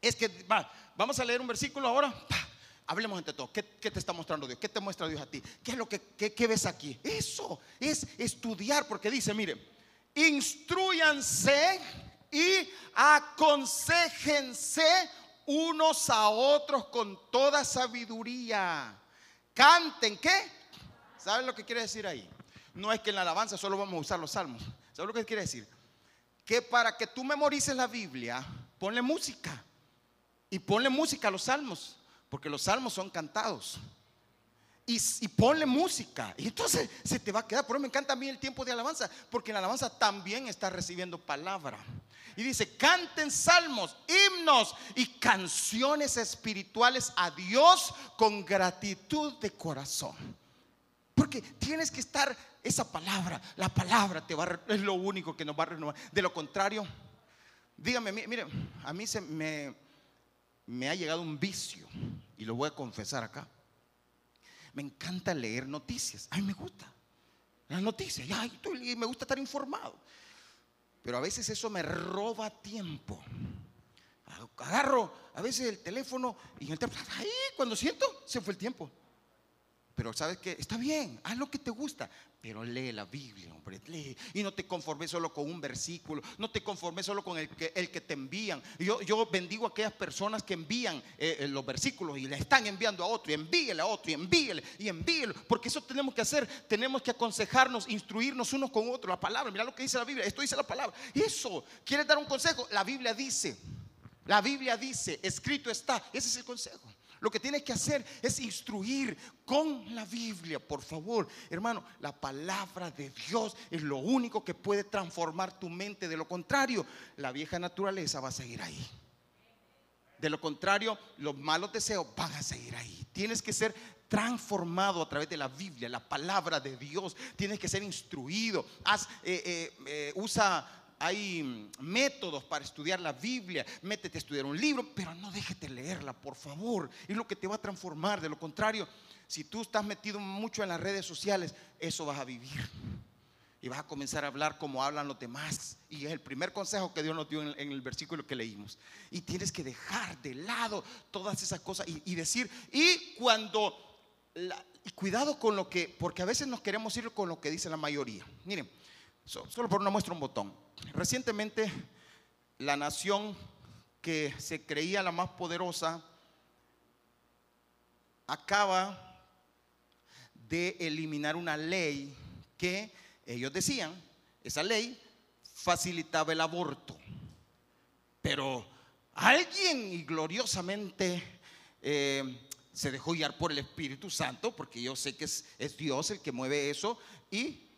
Es que, va, vamos a leer un versículo ahora. Hablemos entre todos. ¿Qué, te está mostrando Dios? ¿Qué te muestra Dios a ti? ¿Qué es lo que ves aquí? Eso es estudiar, porque dice, mire, instruyanse y aconsejense unos a otros con toda sabiduría Canten, ¿qué? ¿Saben lo que quiere decir ahí? No es que en la alabanza solo vamos a usar los salmos. ¿Sabes lo que quiere decir? Que para que tú memorices la Biblia, ponle música. Y ponle música a los salmos, porque los salmos son cantados. Y, y, ponle música. Y entonces se te va a quedar. Por eso me encanta a mí el tiempo de alabanza, porque en la alabanza también está recibiendo palabra. Y dice, canten salmos, himnos y canciones espirituales a Dios con gratitud de corazón. Porque tienes que estar esa palabra, la palabra te va es lo único que nos va a renovar. De lo contrario, dígame, mire, a mí se me, me ha llegado un vicio y lo voy a confesar acá. Me encanta leer noticias, a mí me gusta las noticias, y me gusta estar informado. Pero a veces eso me roba tiempo. Agarro a veces el teléfono y el teléfono, cuando siento, se fue el tiempo. Pero sabes que está bien, haz lo que te gusta, pero lee la Biblia, hombre, lee. Y no te conformes solo con un versículo, no te conformes solo con el que, te envían. Yo, yo bendigo a aquellas personas que envían eh, eh, los versículos y le están enviando a otro, y envíele a otro, y envíele, y envíele. Porque eso tenemos que hacer, tenemos que aconsejarnos, instruirnos unos con otros. La palabra, mira lo que dice la Biblia, esto dice la palabra. Eso, ¿quieres dar un consejo? La Biblia dice, la Biblia dice, escrito está, ese es el consejo. Lo que tienes que hacer es instruir con la Biblia, por favor. Hermano, la palabra de Dios es lo único que puede transformar tu mente. De lo contrario, la vieja naturaleza va a seguir ahí. De lo contrario, los malos deseos van a seguir ahí. Tienes que ser transformado a través de la Biblia, la palabra de Dios. Tienes que ser instruido. Haz, eh, eh, eh, usa hay métodos para estudiar la Biblia. Métete a estudiar un libro, pero no dejes de leerla, por favor. Es lo que te va a transformar. De lo contrario, si tú estás metido mucho en las redes sociales, eso vas a vivir. Y vas a comenzar a hablar como hablan los demás. Y es el primer consejo que Dios nos dio en, el versículo que leímos. Y tienes que dejar de lado todas esas cosas y, decir, y cuando, y cuidado con lo que, porque a veces nos queremos ir con lo que dice la mayoría. Miren, solo por una muestra un botón. Recientemente, la nación que se creía la más poderosa acaba de eliminar una ley que ellos decían, esa ley facilitaba el aborto. Pero alguien y gloriosamente eh, se dejó guiar por el Espíritu Santo, porque yo sé que es, es Dios el que mueve eso, y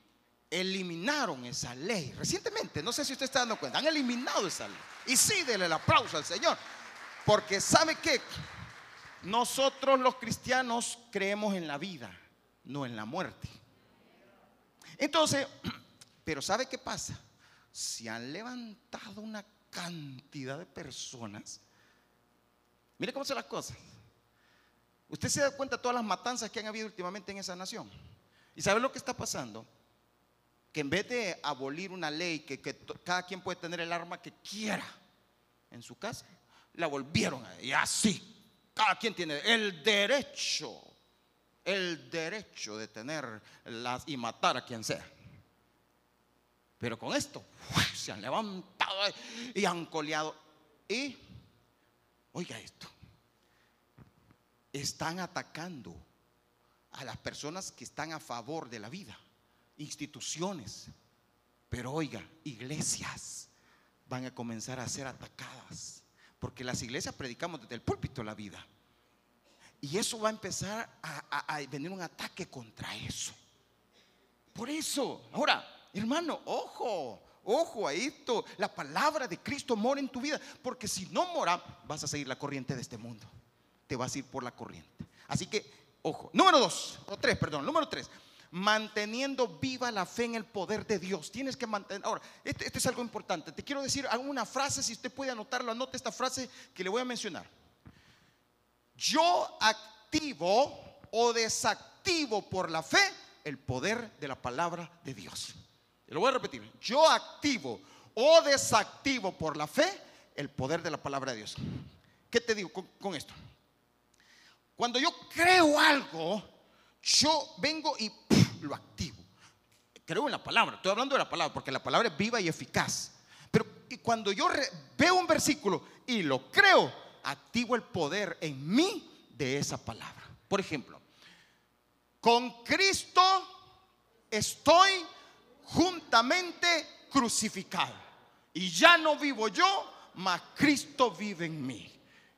eliminaron esa ley. Recientemente, no sé si usted está dando cuenta, han eliminado esa ley. Y sí, denle el aplauso al Señor, porque sabe que nosotros los cristianos creemos en la vida, no en la muerte. Entonces, [CLEARS THROAT] pero ¿sabe qué pasa? Se han levantado una cantidad de personas. Mire cómo son las cosas. Usted se da cuenta de todas las matanzas que han habido últimamente en esa nación. ¿Y sabe lo que está pasando? Que en vez de abolir una ley que, cada quien puede tener el arma que quiera en su casa, la volvieron y así. Cada quien tiene el derecho, el derecho de tener las y matar a quien sea. Pero con esto se han levantado y han coleado. Y, oiga esto, están atacando a las personas que están a favor de la vida, instituciones. Pero oiga, iglesias van a comenzar a ser atacadas, porque las iglesias predicamos desde el púlpito la vida. Y eso va a empezar a, venir un ataque contra eso. Por eso, ahora, Hermano, ojo, ojo a esto. La palabra de Cristo mora en tu vida. Porque si no mora, vas a seguir la corriente de este mundo. Te vas a ir por la corriente. Así que, ojo. Número dos, o tres, perdón. Número tres. Manteniendo viva la fe en el poder de Dios. Tienes que mantener. Ahora, este, este es algo importante. Te quiero decir alguna frase. Si usted puede anotarlo, anote esta frase que le voy a mencionar. Yo activo o desactivo por la fe el poder de la palabra de Dios. Lo voy a repetir. Yo activo o desactivo por la fe el poder de la palabra de Dios. ¿Qué te digo con, esto? Cuando yo creo algo, yo vengo y lo activo. Creo en la palabra. Estoy hablando de la palabra porque la palabra es viva y eficaz. Pero cuando yo veo un versículo y lo creo, activo el poder en mí de esa palabra. Por ejemplo, con Cristo estoy juntamente crucificado. Y ya no vivo yo, mas Cristo vive en mí.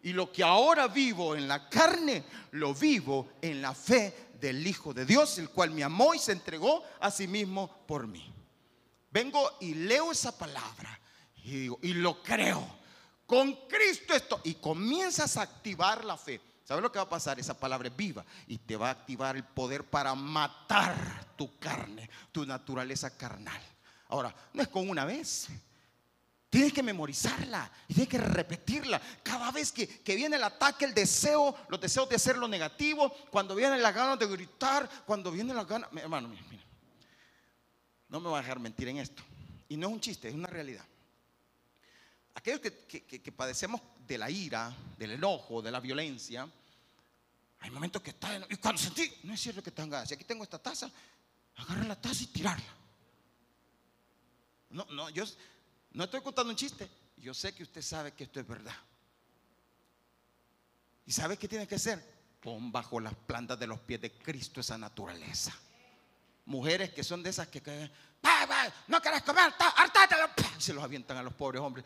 Y lo que ahora vivo en la carne, lo vivo en la fe del Hijo de Dios, el cual me amó y se entregó a sí mismo por mí. Vengo y leo esa palabra y digo, y lo creo. Con Cristo esto. Y comienzas a activar la fe. ¿Sabes lo que va a pasar? Esa palabra es viva y te va a activar el poder para matar tu carne, tu naturaleza carnal. Ahora, no es con una vez. Tienes que memorizarla tienes que repetirla. Cada vez que, viene el ataque, el deseo, los deseos de hacer lo negativo, cuando viene la ganas de gritar, cuando viene la ganas. Hermano, mira, mira. No me voy a dejar mentir en esto. Y no es un chiste, es una realidad. Aquellos que padecemos de la ira, del enojo, de la violencia, hay momentos que está y cuando sentí, no es cierto que tenga, si aquí tengo esta taza, agarra la taza y tirarla. No, no, yo no estoy contando un chiste, yo sé que usted sabe que esto es verdad. ¿Y sabe qué tiene que hacer? Pon bajo las plantas de los pies de Cristo esa naturaleza. Mujeres que son de esas que, no querés comer, hartátelo, se los avientan a los pobres hombres.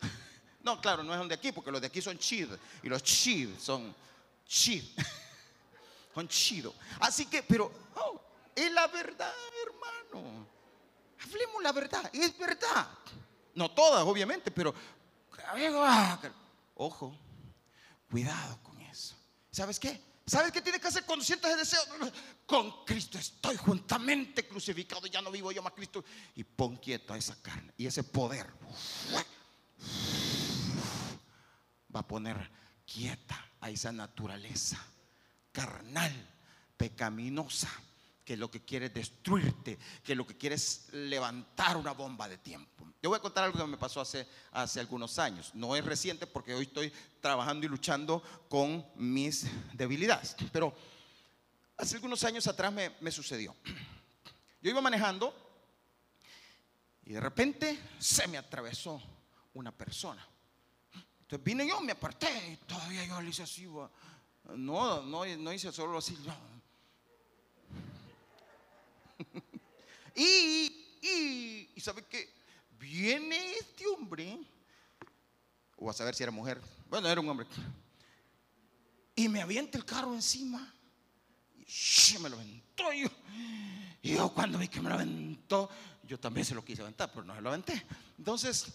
[LAUGHS] No, claro, no es de aquí, porque los de aquí son chid. Y los chid son chid. [LAUGHS] son chido. Así que, pero, oh, es la verdad, hermano. Hablemos la verdad. Es verdad. No todas, obviamente, pero. Ojo, cuidado con eso. ¿Sabes qué? ¿Sabes qué tiene que hacer cuando sientas el deseo? Con Cristo estoy juntamente crucificado, ya no vivo yo más Cristo. Y pon quieto a esa carne y ese poder va a poner quieta a esa naturaleza carnal, pecaminosa, que lo que quiere es destruirte, que lo que quiere es levantar una bomba de tiempo. Yo voy a contar algo que me pasó hace, hace algunos años. No es reciente porque hoy estoy trabajando y luchando con mis debilidades. Pero hace algunos años atrás me, me sucedió. Yo iba manejando y de repente se me atravesó una persona. Entonces vine yo, me aparté y todavía yo le hice así. No, no, no hice solo así. Y, y, y ¿sabe qué? Viene este hombre, o a saber si era mujer. Bueno, era un hombre. Y me avienta el carro encima. Y me lo aventó. Y yo, yo cuando vi que me lo aventó, yo también se lo quise aventar, pero no se lo aventé. Entonces,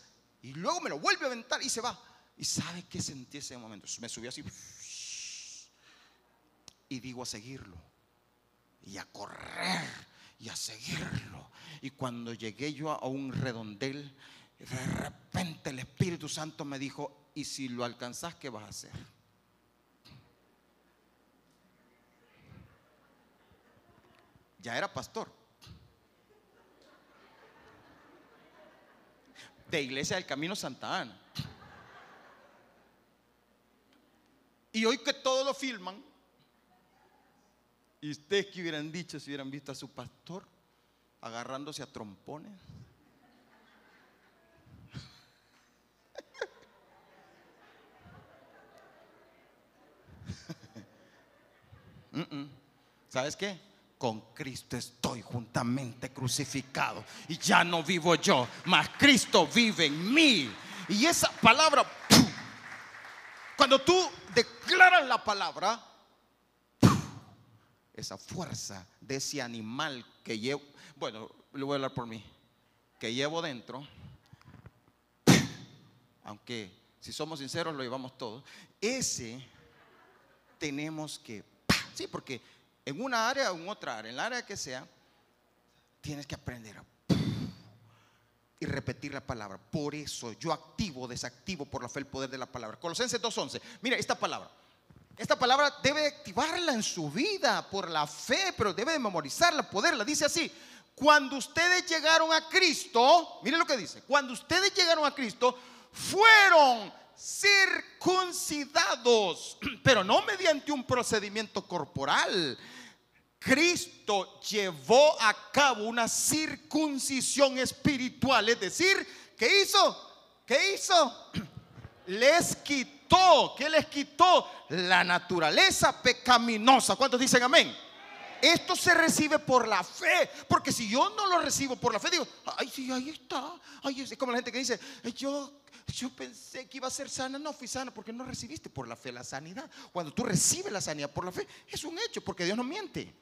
y luego me lo vuelve a aventar y se va. ¿Y sabe qué sentí ese momento? Me subí así. Y digo a seguirlo. Y a correr. Y a seguirlo. Y cuando llegué yo a un redondel, de repente el Espíritu Santo me dijo, ¿y si lo alcanzas, qué vas a hacer? Ya era pastor. De Iglesia del Camino Santa Ana. Y hoy que todos lo filman, y ustedes que hubieran dicho si hubieran visto a su pastor agarrándose a trompones. [LAUGHS] ¿Sabes qué? Con Cristo estoy juntamente crucificado y ya no vivo yo, mas Cristo vive en mí. Y esa palabra, cuando tú declaras la palabra, esa fuerza de ese animal que llevo, bueno, le voy a hablar por mí, que llevo dentro, [LAUGHS] aunque si somos sinceros lo llevamos todos, ese tenemos que, [LAUGHS] sí, porque en una área o en otra área, en la área que sea, tienes que aprender a [LAUGHS] y repetir la palabra. Por eso yo activo, desactivo por la fe el poder de la palabra. Colosenses 2.11. Mira esta palabra. Esta palabra debe activarla en su vida por la fe, pero debe de memorizarla, poderla. Dice así, cuando ustedes llegaron a Cristo, miren lo que dice, cuando ustedes llegaron a Cristo, fueron circuncidados, [CLEARS THROAT] pero no mediante un procedimiento corporal. Cristo llevó a cabo una circuncisión espiritual, es decir, ¿qué hizo? ¿Qué hizo? [CLEARS THROAT] Les quitó, ¿qué les quitó? La naturaleza pecaminosa. ¿Cuántos dicen amén? Esto se recibe por la fe, porque si yo no lo recibo por la fe, digo, ay, sí, ahí está. Es como la gente que dice, yo yo pensé que iba a ser sana, no fui sana porque no recibiste por la fe la sanidad. Cuando tú recibes la sanidad por la fe, es un hecho, porque Dios no miente.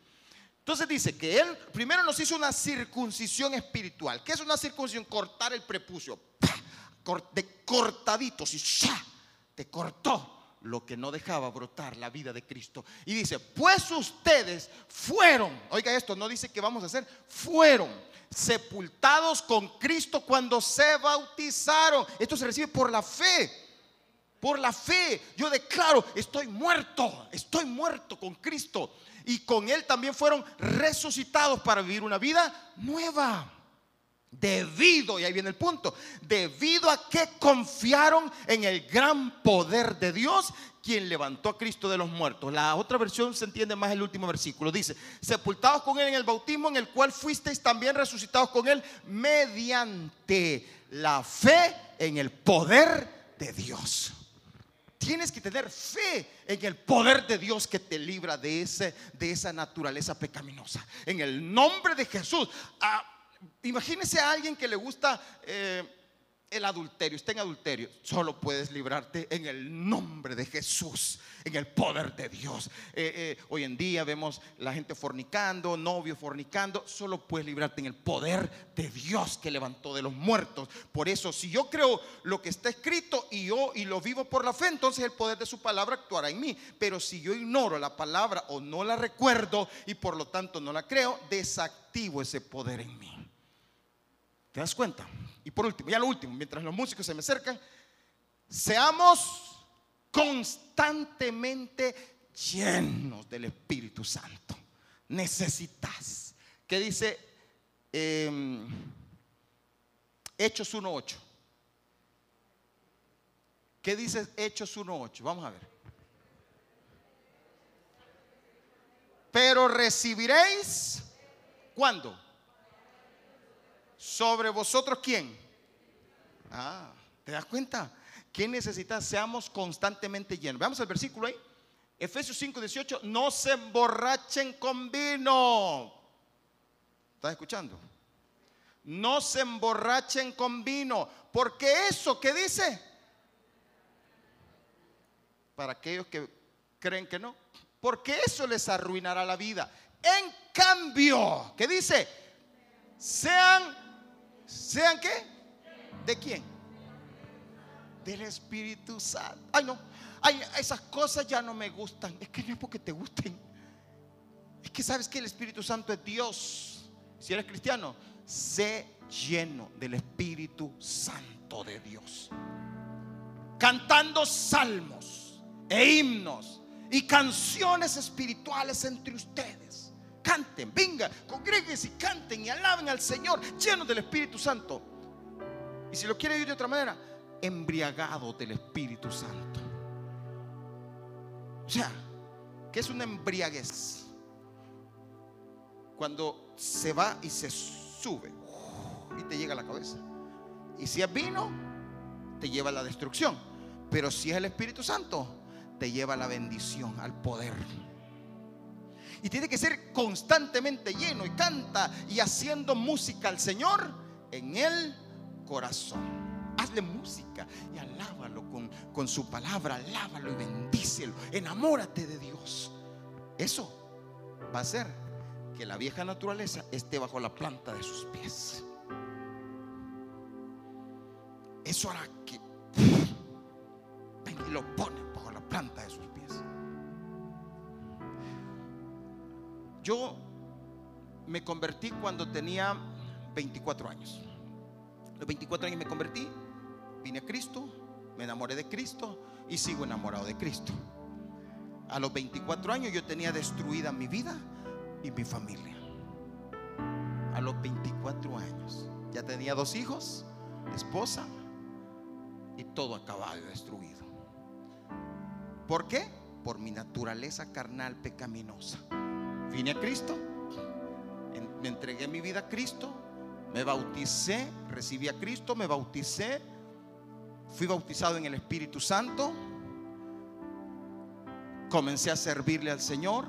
Entonces dice que Él primero nos hizo una circuncisión espiritual. ¿Qué es una circuncisión? Cortar el prepucio. De cortaditos y ya, te cortó lo que no dejaba brotar la vida de Cristo. Y dice, pues ustedes fueron, oiga esto, no dice que vamos a hacer, fueron sepultados con Cristo cuando se bautizaron. Esto se recibe por la fe. Por la fe. Yo declaro, estoy muerto, estoy muerto con Cristo. Y con Él también fueron resucitados para vivir una vida nueva. Debido, y ahí viene el punto, debido a que confiaron en el gran poder de Dios quien levantó a Cristo de los muertos. La otra versión se entiende más el último versículo. Dice, sepultados con Él en el bautismo en el cual fuisteis también resucitados con Él mediante la fe en el poder de Dios. Tienes que tener fe en el poder de Dios que te libra de, ese, de esa naturaleza pecaminosa. En el nombre de Jesús. Imagínese a alguien que le gusta... Eh, el adulterio, está en adulterio, solo puedes librarte en el nombre de Jesús, en el poder de Dios. Eh, eh, hoy en día vemos la gente fornicando, novio fornicando, solo puedes librarte en el poder de Dios que levantó de los muertos. Por eso, si yo creo lo que está escrito y yo y lo vivo por la fe, entonces el poder de su palabra actuará en mí. Pero si yo ignoro la palabra o no la recuerdo y por lo tanto no la creo, desactivo ese poder en mí. ¿Te das cuenta? Y por último, ya lo último, mientras los músicos se me acercan, seamos constantemente llenos del Espíritu Santo. Necesitas. ¿Qué dice em, Hechos 1.8? ¿Qué dice Hechos 1.8? Vamos a ver. Pero recibiréis, ¿cuándo? Sobre vosotros quién? Ah, ¿te das cuenta? ¿Qué necesitas? Seamos constantemente llenos. Veamos el versículo ahí. Efesios 5, 18. No se emborrachen con vino. ¿Estás escuchando? No se emborrachen con vino. Porque eso, ¿qué dice? para aquellos que creen que no, porque eso les arruinará la vida. En cambio, ¿qué dice? Sean, ¿sean qué? ¿De quién? Del Espíritu Santo. Ay, no, ay, esas cosas ya no me gustan. Es que no es porque te gusten. Es que sabes que el Espíritu Santo es Dios. Si eres cristiano, sé lleno del Espíritu Santo de Dios. Cantando salmos e himnos y canciones espirituales entre ustedes. Canten, venga, congregues y canten y alaben al Señor, llenos del Espíritu Santo. Y si lo quiere oír de otra manera, embriagado del Espíritu Santo. O sea, que es una embriaguez. Cuando se va y se sube y te llega a la cabeza. Y si es vino, te lleva a la destrucción. Pero si es el Espíritu Santo, te lleva a la bendición, al poder. Y tiene que ser constantemente lleno y canta y haciendo música al Señor en el corazón. Hazle música y alábalo con, con su palabra, alábalo y bendícelo. Enamórate de Dios. Eso va a hacer que la vieja naturaleza esté bajo la planta de sus pies. Eso hará que y lo pone bajo la planta de sus Yo me convertí cuando tenía 24 años. los 24 años me convertí, vine a Cristo, me enamoré de Cristo y sigo enamorado de Cristo. A los 24 años yo tenía destruida mi vida y mi familia. A los 24 años ya tenía dos hijos, esposa y todo acabado y destruido. ¿Por qué? Por mi naturaleza carnal pecaminosa. Vine a Cristo, me entregué mi vida a Cristo, me bauticé, recibí a Cristo, me bauticé, fui bautizado en el Espíritu Santo, comencé a servirle al Señor,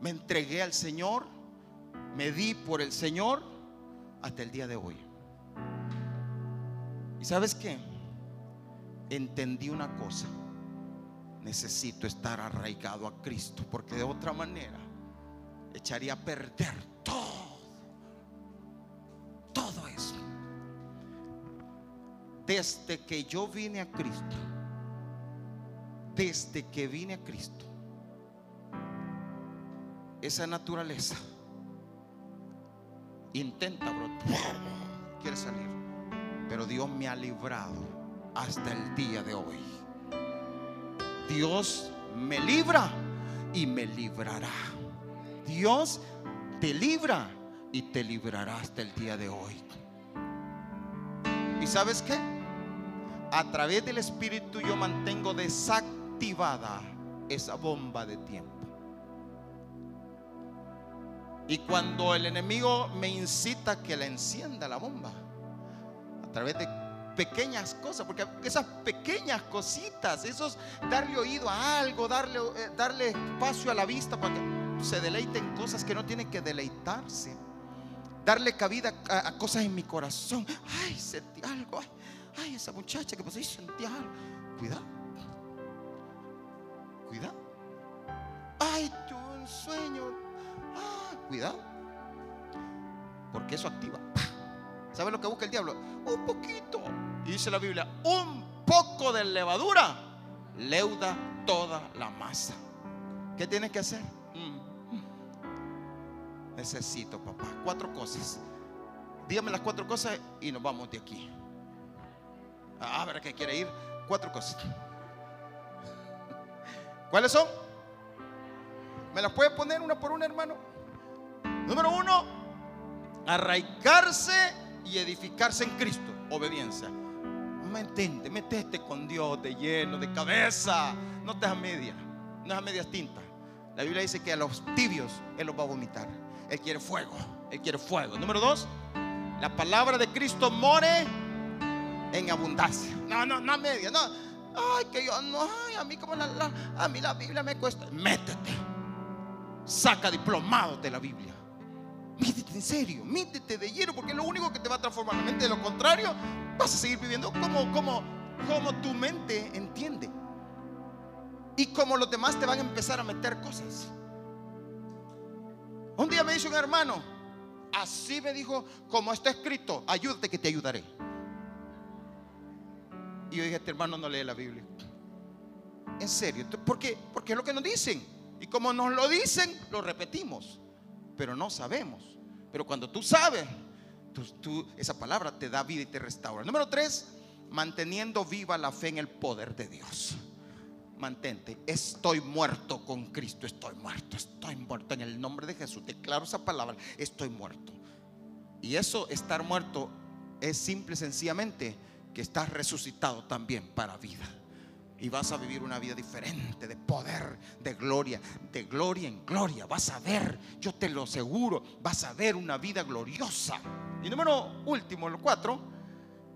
me entregué al Señor, me di por el Señor hasta el día de hoy. ¿Y sabes qué? Entendí una cosa necesito estar arraigado a Cristo, porque de otra manera echaría a perder todo, todo eso. Desde que yo vine a Cristo, desde que vine a Cristo, esa naturaleza intenta brotar, quiere salir, pero Dios me ha librado hasta el día de hoy. Dios me libra y me librará. Dios te libra y te librará hasta el día de hoy. ¿Y sabes qué? A través del Espíritu yo mantengo desactivada esa bomba de tiempo. Y cuando el enemigo me incita que la encienda la bomba, a través de pequeñas cosas, porque esas pequeñas cositas, esos darle oído a algo, darle, eh, darle espacio a la vista para que se deleiten cosas que no tienen que deleitarse, darle cabida a, cosas en mi corazón. Ay, sentí algo, ay, esa muchacha que pasó y sentí algo. Cuidado, cuidado. Ay, tuve un sueño. Ah, cuidado, porque eso activa. ¿Sabe lo que busca el diablo? Un poquito. Y dice la Biblia, un poco de levadura leuda toda la masa. ¿Qué tienes que hacer? Mm. Necesito, papá, cuatro cosas. Dígame las cuatro cosas y nos vamos de aquí. A ver, ¿qué quiere ir? Cuatro cosas. [LAUGHS] ¿Cuáles son? ¿Me las puede poner una por una, hermano? Número uno, arraigarse y edificarse en Cristo. Obediencia. Mantente, metete con Dios de lleno, de cabeza. No te a media, no a medias tintas. La Biblia dice que a los tibios Él los va a vomitar. Él quiere fuego, Él quiere fuego. Número dos, la palabra de Cristo more en abundancia. No, no, no a media, no. Ay, que yo no, ay, a mí como la, a mí la Biblia me cuesta. Métete. Saca diplomado de la Biblia. Métete en serio, métete de lleno, porque es lo único que te va a transformar la mente. De lo contrario, vas a seguir viviendo como, como, como tu mente entiende. y como los demás te van a empezar a meter cosas. Un día me dice un hermano, así me dijo, como está escrito, ayúdate que te ayudaré. Y yo dije, este hermano no lee la Biblia. En serio, ¿por qué? Porque es lo que nos dicen. Y como nos lo dicen, lo repetimos. Pero no sabemos. Pero cuando tú sabes, tú, esa palabra te da vida y te restaura. Número tres, manteniendo viva la fe en el poder de Dios. Mantente, estoy muerto con Cristo, estoy muerto, estoy muerto en el nombre de Jesús. Declaro esa palabra, estoy muerto. Y eso, estar muerto, es simple sencillamente que estás resucitado también para vida y vas a vivir una vida diferente, de poder, de gloria, de gloria en gloria. Vas a ver, yo te lo aseguro, vas a ver una vida gloriosa. Y número último, el cuatro,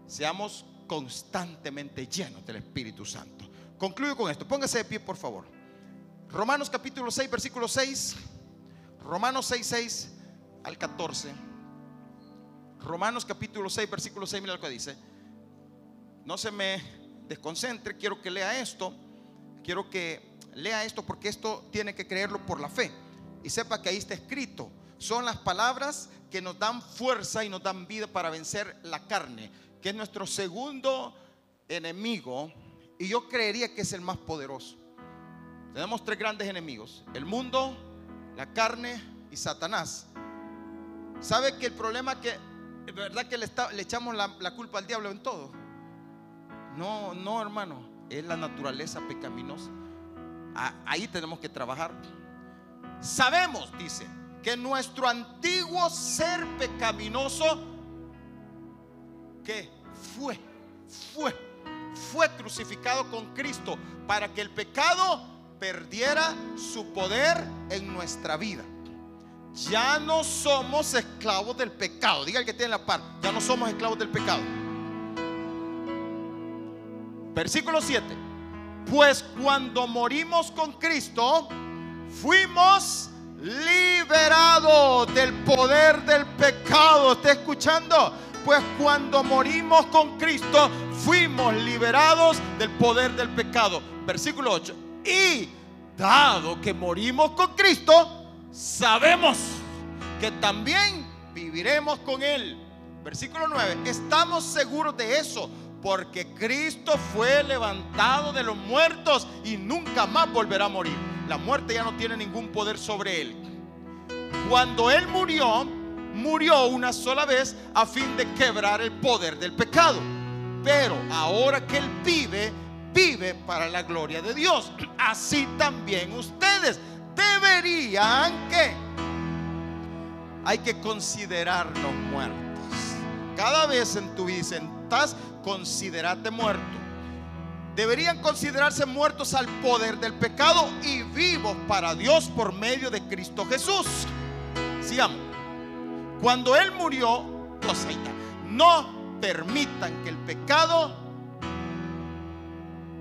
seamos constantemente llenos del Espíritu Santo. Concluyo con esto, póngase de pie por favor. Romanos capítulo 6, versículo 6. Romanos 6, 6 al 14. Romanos capítulo 6, versículo 6, mira lo que dice. No se me desconcentre, quiero que lea esto, quiero que lea esto porque esto tiene que creerlo por la fe. Y sepa que ahí está escrito. Son las palabras que nos dan fuerza y nos dan vida para vencer la carne, que es nuestro segundo enemigo. Y yo creería que es el más poderoso. Tenemos tres grandes enemigos. El mundo, la carne y Satanás. ¿Sabe que el problema que, verdad que le, echamos la, la culpa al diablo en todo? No, no, hermano, es la naturaleza pecaminosa. Ahí tenemos que trabajar. Sabemos, dice, que nuestro antiguo ser pecaminoso, que fue, fue, fue crucificado con Cristo para que el pecado perdiera su poder en nuestra vida. Ya no somos esclavos del pecado. Diga el que tiene la par, ya no somos esclavos del pecado. Versículo 7. Pues cuando morimos con Cristo, fuimos liberados del poder del pecado. ¿Está escuchando? Pues cuando morimos con Cristo, fuimos liberados del poder del pecado. Versículo 8. Y dado que morimos con Cristo, sabemos que también viviremos con Él. Versículo 9. Estamos seguros de eso porque Cristo fue levantado de los muertos y nunca más volverá a morir. La muerte ya no tiene ningún poder sobre él. Cuando él murió, murió una sola vez a fin de quebrar el poder del pecado. Pero ahora que él vive, vive para la gloria de Dios. [CLEARS THROAT] Así también ustedes deberían que hay que considerarnos muertos. Cada vez en tu vida estás considerate muerto. Deberían considerarse muertos al poder del pecado y vivos para Dios por medio de Cristo Jesús. Sigamos. Cuando Él murió, no permitan que el pecado,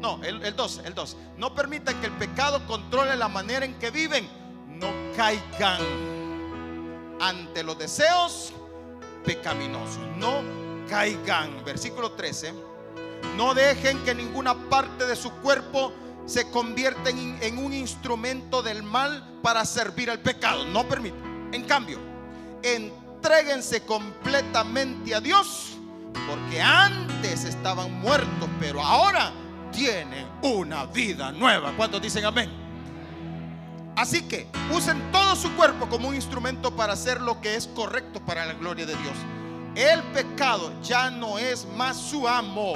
no, el 2, el 2, no permitan que el pecado controle la manera en que viven. No caigan ante los deseos pecaminosos. No caigan. Versículo 13. No dejen que ninguna parte de su cuerpo se convierta en, un instrumento del mal para servir al pecado. No permitan. En cambio, entréguense completamente a Dios, porque antes estaban muertos, pero ahora tienen una vida nueva. ¿Cuántos dicen amén? Así que usen todo su cuerpo como un instrumento para hacer lo que es correcto para la gloria de Dios. El pecado ya no es más su amo,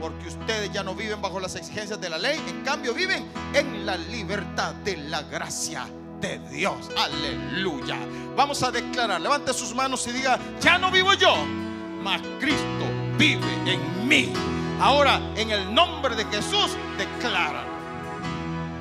porque ustedes ya no viven bajo las exigencias de la ley, en cambio viven en la libertad de la gracia de Dios. Aleluya. Vamos a declarar, levante sus manos y diga, ya no vivo yo, mas Cristo vive en mí. Ahora, en el nombre de Jesús, declara